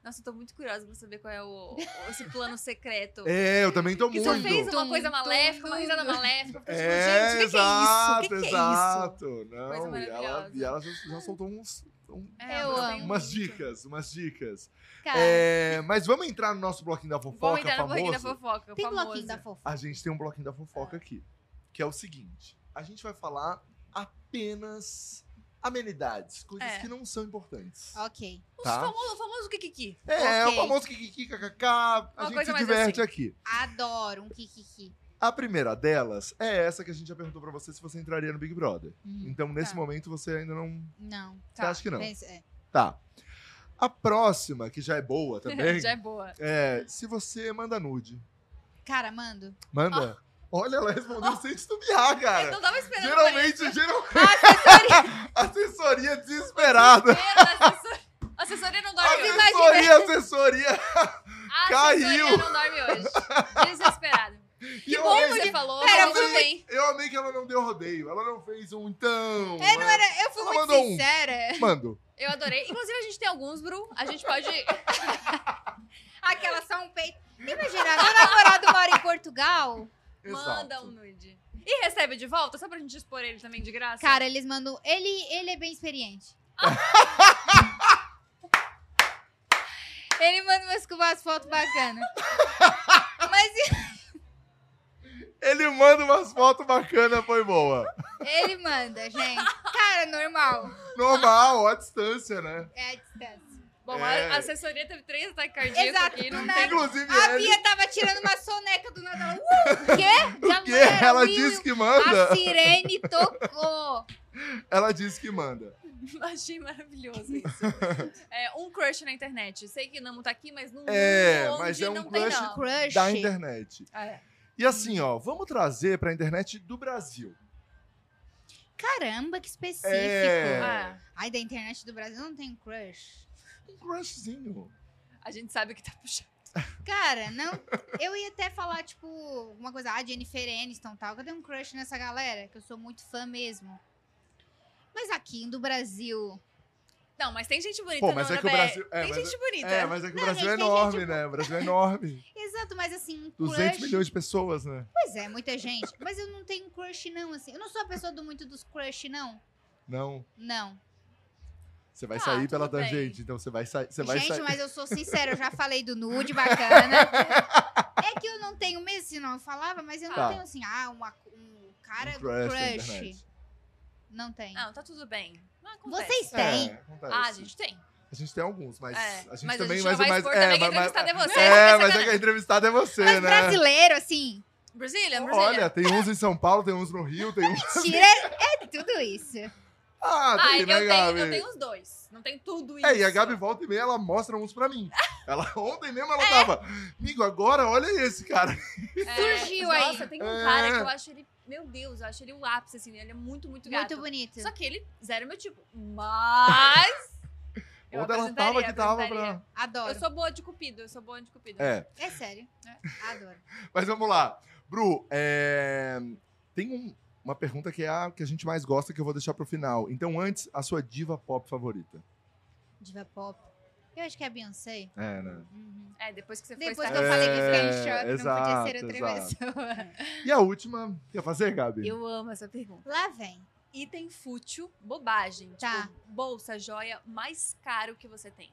Nossa, eu tô muito curiosa pra saber qual é o, esse plano secreto. É, eu também tô que muito. você fez uma coisa maléfica, uma risada maléfica. Tipo, É, gente, o que, exato, que é isso? O que, que é isso? exato. Coisa Não, e ela, e ela já, já soltou uns, um- É, Eu gostei amo. umas muito. dicas, umas dicas. Cara, É, mas vamos entrar no nosso bloquinho da fofoca Vamos entrar no famoso? bloquinho da fofoca. tem famoso. bloquinho da fofa. A gente tem um bloquinho da fofoca aqui, que é o seguinte: a gente vai falar apenas amenidades, coisas É. que não são importantes. Ok. O Tá. famoso, o famoso Kikiki. É, Ok. o famoso kikiki, kkk, a Uma gente se diverte assim. aqui. Adoro um kikiki. A primeira delas é essa que a gente já perguntou pra você se você entraria no Big Brother. Hum, Então, nesse Tá. momento, você ainda não. não. Você acha que não? Pensa- é. Tá. A próxima, que já é boa também, Já é boa. é se você manda nude. Cara, mando. Manda? Olha, ela respondeu sem titubear, Eu cara. não tava esperando Geralmente, geralmente, Assessoria. assessoria desesperada. A assessor- A assessoria não dorme hoje. Assessoria, assessoria. A Caiu. assessoria não dorme hoje. Desesperada. Que eu bom amei- que você falou, Pera, tudo bem. Eu amei que ela não deu rodeio. Ela não fez um então. É, não era, eu fui Ela muito mandou um. sincera. Mando. Eu adorei. Inclusive, a gente tem alguns, Bru. A gente pode. Aquela só um peito. Imagina, meu namorado mora em Portugal. Manda Exato. um nude. E recebe de volta, só pra gente expor ele também de graça? Cara, eles mandam. Ele, ele é bem experiente. ele manda umas, umas fotos bacanas. Mas Ele manda umas fotos bacanas, foi boa. ele manda, gente. Cara, normal. Normal, à distância, né? É a distância. Bom, É. a assessoria teve três ataques cardíacos Exato, aqui. Não tem... Inclusive, A ele, Bia tava tirando uma soneca do nada. Ela, uh, o quê? Já o quê? era, Ela Will, disse que A manda. sirene tocou. Ela disse que manda. Achei maravilhoso isso. É, um crush na internet. Sei que não tá aqui, mas no É, mundo mas é um não crush tem, não. Crush. Da internet. É. E assim, ó, vamos trazer pra internet do Brasil. Caramba, que específico. É. Ah, Ai, da internet do Brasil não tem crush. Um crushzinho. a gente sabe que tá puxando. Cara, não. Eu ia até falar, tipo, uma coisa, ah, Jennifer Aniston tal, que eu tenho um crush nessa galera, que eu sou muito fã mesmo. Mas aqui do Brasil. Não, mas tem gente bonita Pô, mas não, é que né, o Bé? Brasil- é, Tem mas- gente bonita. É, mas é que o Não, Brasil gente, é enorme, gente- né? O Brasil é enorme. Exato, mas assim, um 200 crush. milhões de pessoas, né? Pois é, muita gente. Mas eu não tenho crush, não, assim. Eu não sou a pessoa do muito dos crush, não. Não. Não. Você vai Ah, sair pela bem. tangente, então você vai sair. Você vai gente, sair. mas eu sou sincera, eu já falei do nude, bacana. é que eu não tenho mesmo, senão eu falava, mas eu não Tá. tenho assim, ah, uma, um cara Um crush crush. Não tem. Não, tá tudo bem. Não acontece. Vocês têm. É. Ah, a gente tem. A gente tem alguns, mas É, a gente mas a também gente mais não vai mais expor também que a mas- entrevistada é você, É, porque mas é que a entrevistada é você, Mas né? brasileiro, assim, Brazilian, Brazilian. Olha, tem uns em São Paulo, tem uns no Rio, tem uns. mentira, é tudo isso. Ah, Ah, tem, eu, né, tenho, Gabi? eu tenho os dois. Não tem tudo isso. É, e a Gabi volta e meia, ela mostra uns pra mim. Ela, ontem mesmo ela tava, amigo, agora olha esse cara. É, surgiu aí. Nossa, tem um É. cara que eu acho ele... Meu Deus, eu acho ele o ápice, assim. Ele é muito, muito gato. Muito bonito. Só que ele, zero meu tipo. Mas... eu Ontem ela tava que tava pra. Adoro. Eu sou boa de cupido, eu sou boa de cupido. É, É sério. Adoro. mas vamos lá. Bru, é, tem um- uma pergunta que é a que a gente mais gosta que eu vou deixar pro final. Então, antes, a sua diva pop favorita. Diva pop. Eu acho que é a Beyoncé. É, né? Uhum. É, depois que você Depois foi que estar- eu falei que ficar em choque, não exato, podia ser outra exato. pessoa. E a última, quer fazer, Gabi? Eu amo essa pergunta. Lá vem. Item fútil, bobagem. Tá. Tipo, bolsa, joia mais caro que você tem.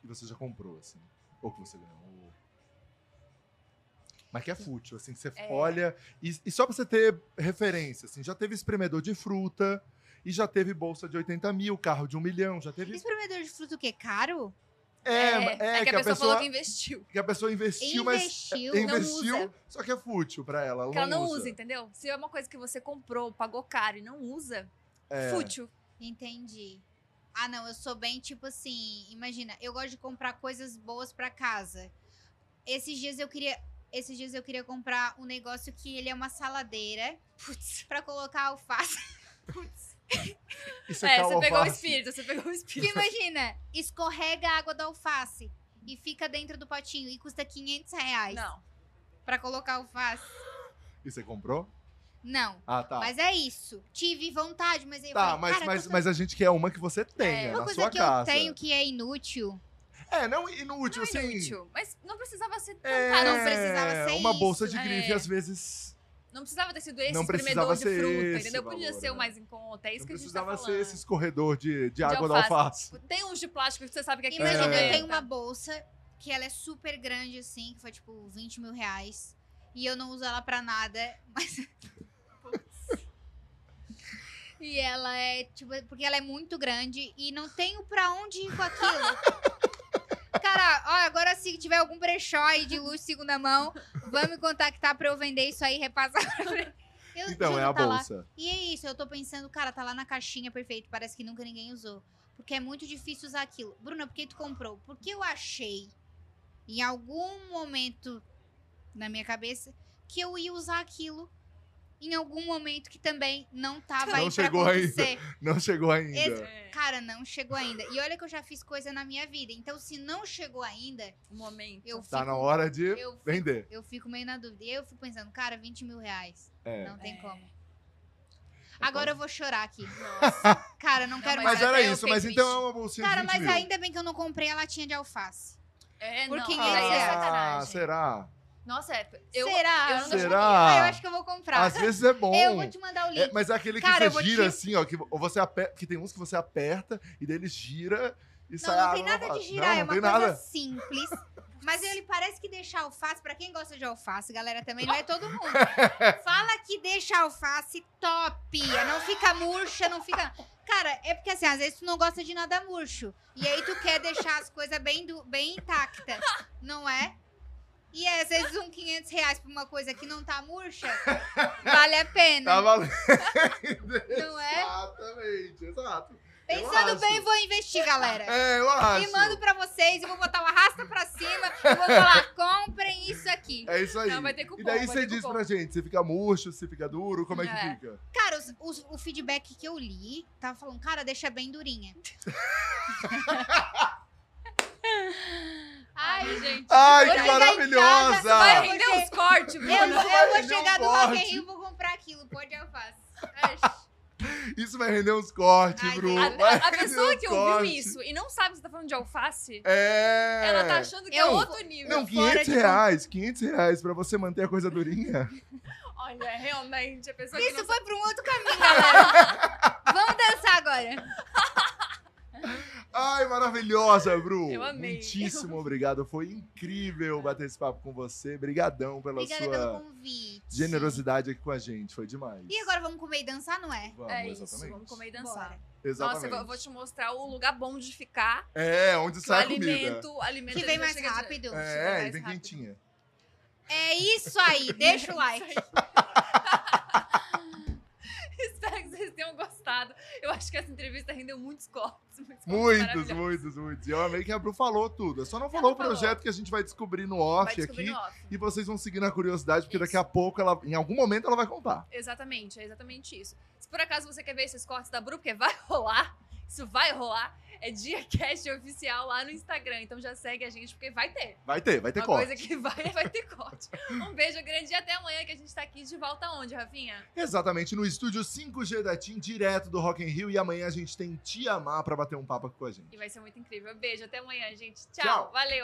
Que você já comprou, assim. Ou que você ganhou. Mas que é fútil, assim, que você É. olha. E, e só pra você ter referência, assim, já teve espremedor de fruta, e já teve bolsa de 80 mil, carro de um milhão, já teve. Espremedor de fruta o quê? Caro? É, é, que, a pessoa, falou que investiu. que a pessoa investiu, Investiu, mas não investiu, usa. só que é fútil pra ela. Ela Que ela não usa. usa, entendeu? Se é uma coisa que você comprou, pagou caro e não usa, É. fútil. Entendi. Ah, não, eu sou bem tipo assim. Imagina, eu gosto de comprar coisas boas pra casa. Esses dias eu queria. Esses dias eu queria comprar um negócio que ele é uma saladeira Putz. pra colocar alface. Isso É, que você pegou o espírito, você pegou o Que espírito. imagina, escorrega a água da alface e fica dentro do potinho e custa 500 reais Não. pra colocar alface. E você comprou? Não. Ah, tá. Mas é isso. Tive vontade, mas aí eu Tá, falei, mas, cara, mas, custa- mas a gente quer uma que você tenha É, uma na coisa sua que casa. eu tenho que é inútil. É, não inútil, Não é assim. inútil. Mas não precisava ser tão É, caro. não precisava ser uma isso. bolsa de grife, É. às vezes, Não precisava ter sido esse Não precisava espremedor de fruta, entendeu? Podia valor, ser o né? mais em conta. É isso não que a gente tá precisava falando. ser esse escorredor de, de água da alface. alface. Tem uns de plástico que você sabe que aqui Imagina, não eu é. tenho uma bolsa que ela é super grande, assim, que foi tipo 20 mil reais. E eu não uso ela pra nada, mas. e ela é, tipo, porque ela é muito grande e não tenho pra onde ir com aquilo. Cara, ó, agora se tiver algum brechó aí de luz segunda mão, vamos me contactar pra eu vender isso aí e repassar. Eu Então, é a tá lá. bolsa. E é isso, eu tô pensando, cara, tá lá na caixinha perfeito, parece que nunca ninguém usou. Porque é muito difícil usar aquilo. Bruna, por que tu comprou? Porque eu achei, em algum momento na minha cabeça, que eu ia usar aquilo em algum momento que também não tava Não aí pra chegou ainda. Não chegou ainda. Esse- É, Cara, não chegou ainda. E olha que eu já fiz coisa na minha vida. Então, se não chegou ainda, o momento. eu Tá fico, na hora de eu fico, vender. eu fico meio na dúvida. E eu fico pensando, cara, 20 mil reais. É. Não tem É. como. Agora eu vou chorar aqui. Nossa. Cara, não Não, quero mas Mas mais. era até eu isso, mas triste. então é uma bolsinha Cara, de 20 mas mil. ainda bem que eu não comprei a latinha de alface. É, Por não. 500 aí é reais. Ah, será? Nossa, é, eu, Será? eu não. Será? Ah, eu acho que eu vou comprar. Às vezes é bom. Eu vou te mandar o link. É, mas é aquele que Cara, você gira te- assim, ó. Que você aperta, que tem uns que você aperta e daí ele gira e Não, sai não a tem nada na de girar, não, é não uma tem coisa nada. simples. Mas ele parece que deixa alface, pra quem gosta de alface, galera, também não é todo mundo. Fala que deixa alface top, não fica murcha, não fica... Cara, é porque assim, às vezes tu não gosta de nada murcho. E aí tu quer deixar as coisas bem, bem intactas, não é? E às vezes um 500 reais pra uma coisa que não tá murcha, vale a pena, Tá valendo. não é? Exatamente, exato. Pensando bem, vou investir, galera. É, eu acho. E mando pra vocês, e vou botar o arrasta pra cima, e vou falar, comprem isso aqui. É isso aí. Não, vai ter cupom, e daí você diz cupom. pra gente, você fica murcho, você fica duro, como é que É. fica? Cara, os- os- o feedback que eu li, tava falando, cara, deixa bem durinha. Ai, gente. Ai, que chegar maravilhosa! Vai render uns cortes, eu, Bruna. eu vou render um chegar do. Rock Rio, vou comprar aquilo, pô de alface. Ai, Isso vai render uns cortes, Ai, Bru. A, a- pessoa que ouviu isso e não sabe se tá falando de alface, É. ela tá achando que é Eu- outro nível. Não, fora 500 de reais, 500 reais pra você manter a coisa durinha. Olha, realmente, a pessoa Isso foi pra um outro caminho, galera. Vamos dançar agora. Ai, maravilhosa, Bru. Eu amei. Muitíssimo obrigado. Foi incrível bater esse papo com você. Brigadão pela Obrigada sua pelo convite. generosidade aqui com a gente. Foi demais. E agora vamos comer e dançar, não é? Vamos, É isso, exatamente. vamos comer e dançar. Bora. Exatamente. Nossa, eu vou- te mostrar o lugar bom de ficar. É, onde sai a comida. alimento, alimento Que vem mais de- rápido. chega É, e mais vem rápido. quentinha. É isso aí, deixa o like. Espero que vocês tenham gostado. Eu acho que essa entrevista rendeu muitos cortes. Muitos, Muitos, muitos, muitos. E eu amei que a Bru falou tudo. Só não falou não o falou. projeto que a gente vai descobrir no off descobrir aqui. no off. E vocês vão seguir na curiosidade, porque daqui Isso. a pouco, ela, em algum momento, ela vai contar. Exatamente, é exatamente isso. Por acaso você quer ver esses cortes da Bru, porque vai rolar, isso vai rolar, é DiaCast oficial lá no Instagram. Então já segue a gente, porque vai ter. Vai ter, vai ter Uma corte. coisa que vai, vai ter corte. Um beijo grande e até amanhã que a gente tá aqui de volta onde, Rafinha? Exatamente, no estúdio 5G da TIM, direto do Rock in Rio. E amanhã a gente tem Tia Amar pra bater um papo aqui com a gente. E vai ser muito incrível. Beijo, até amanhã, gente. Tchau. Tchau. valeu.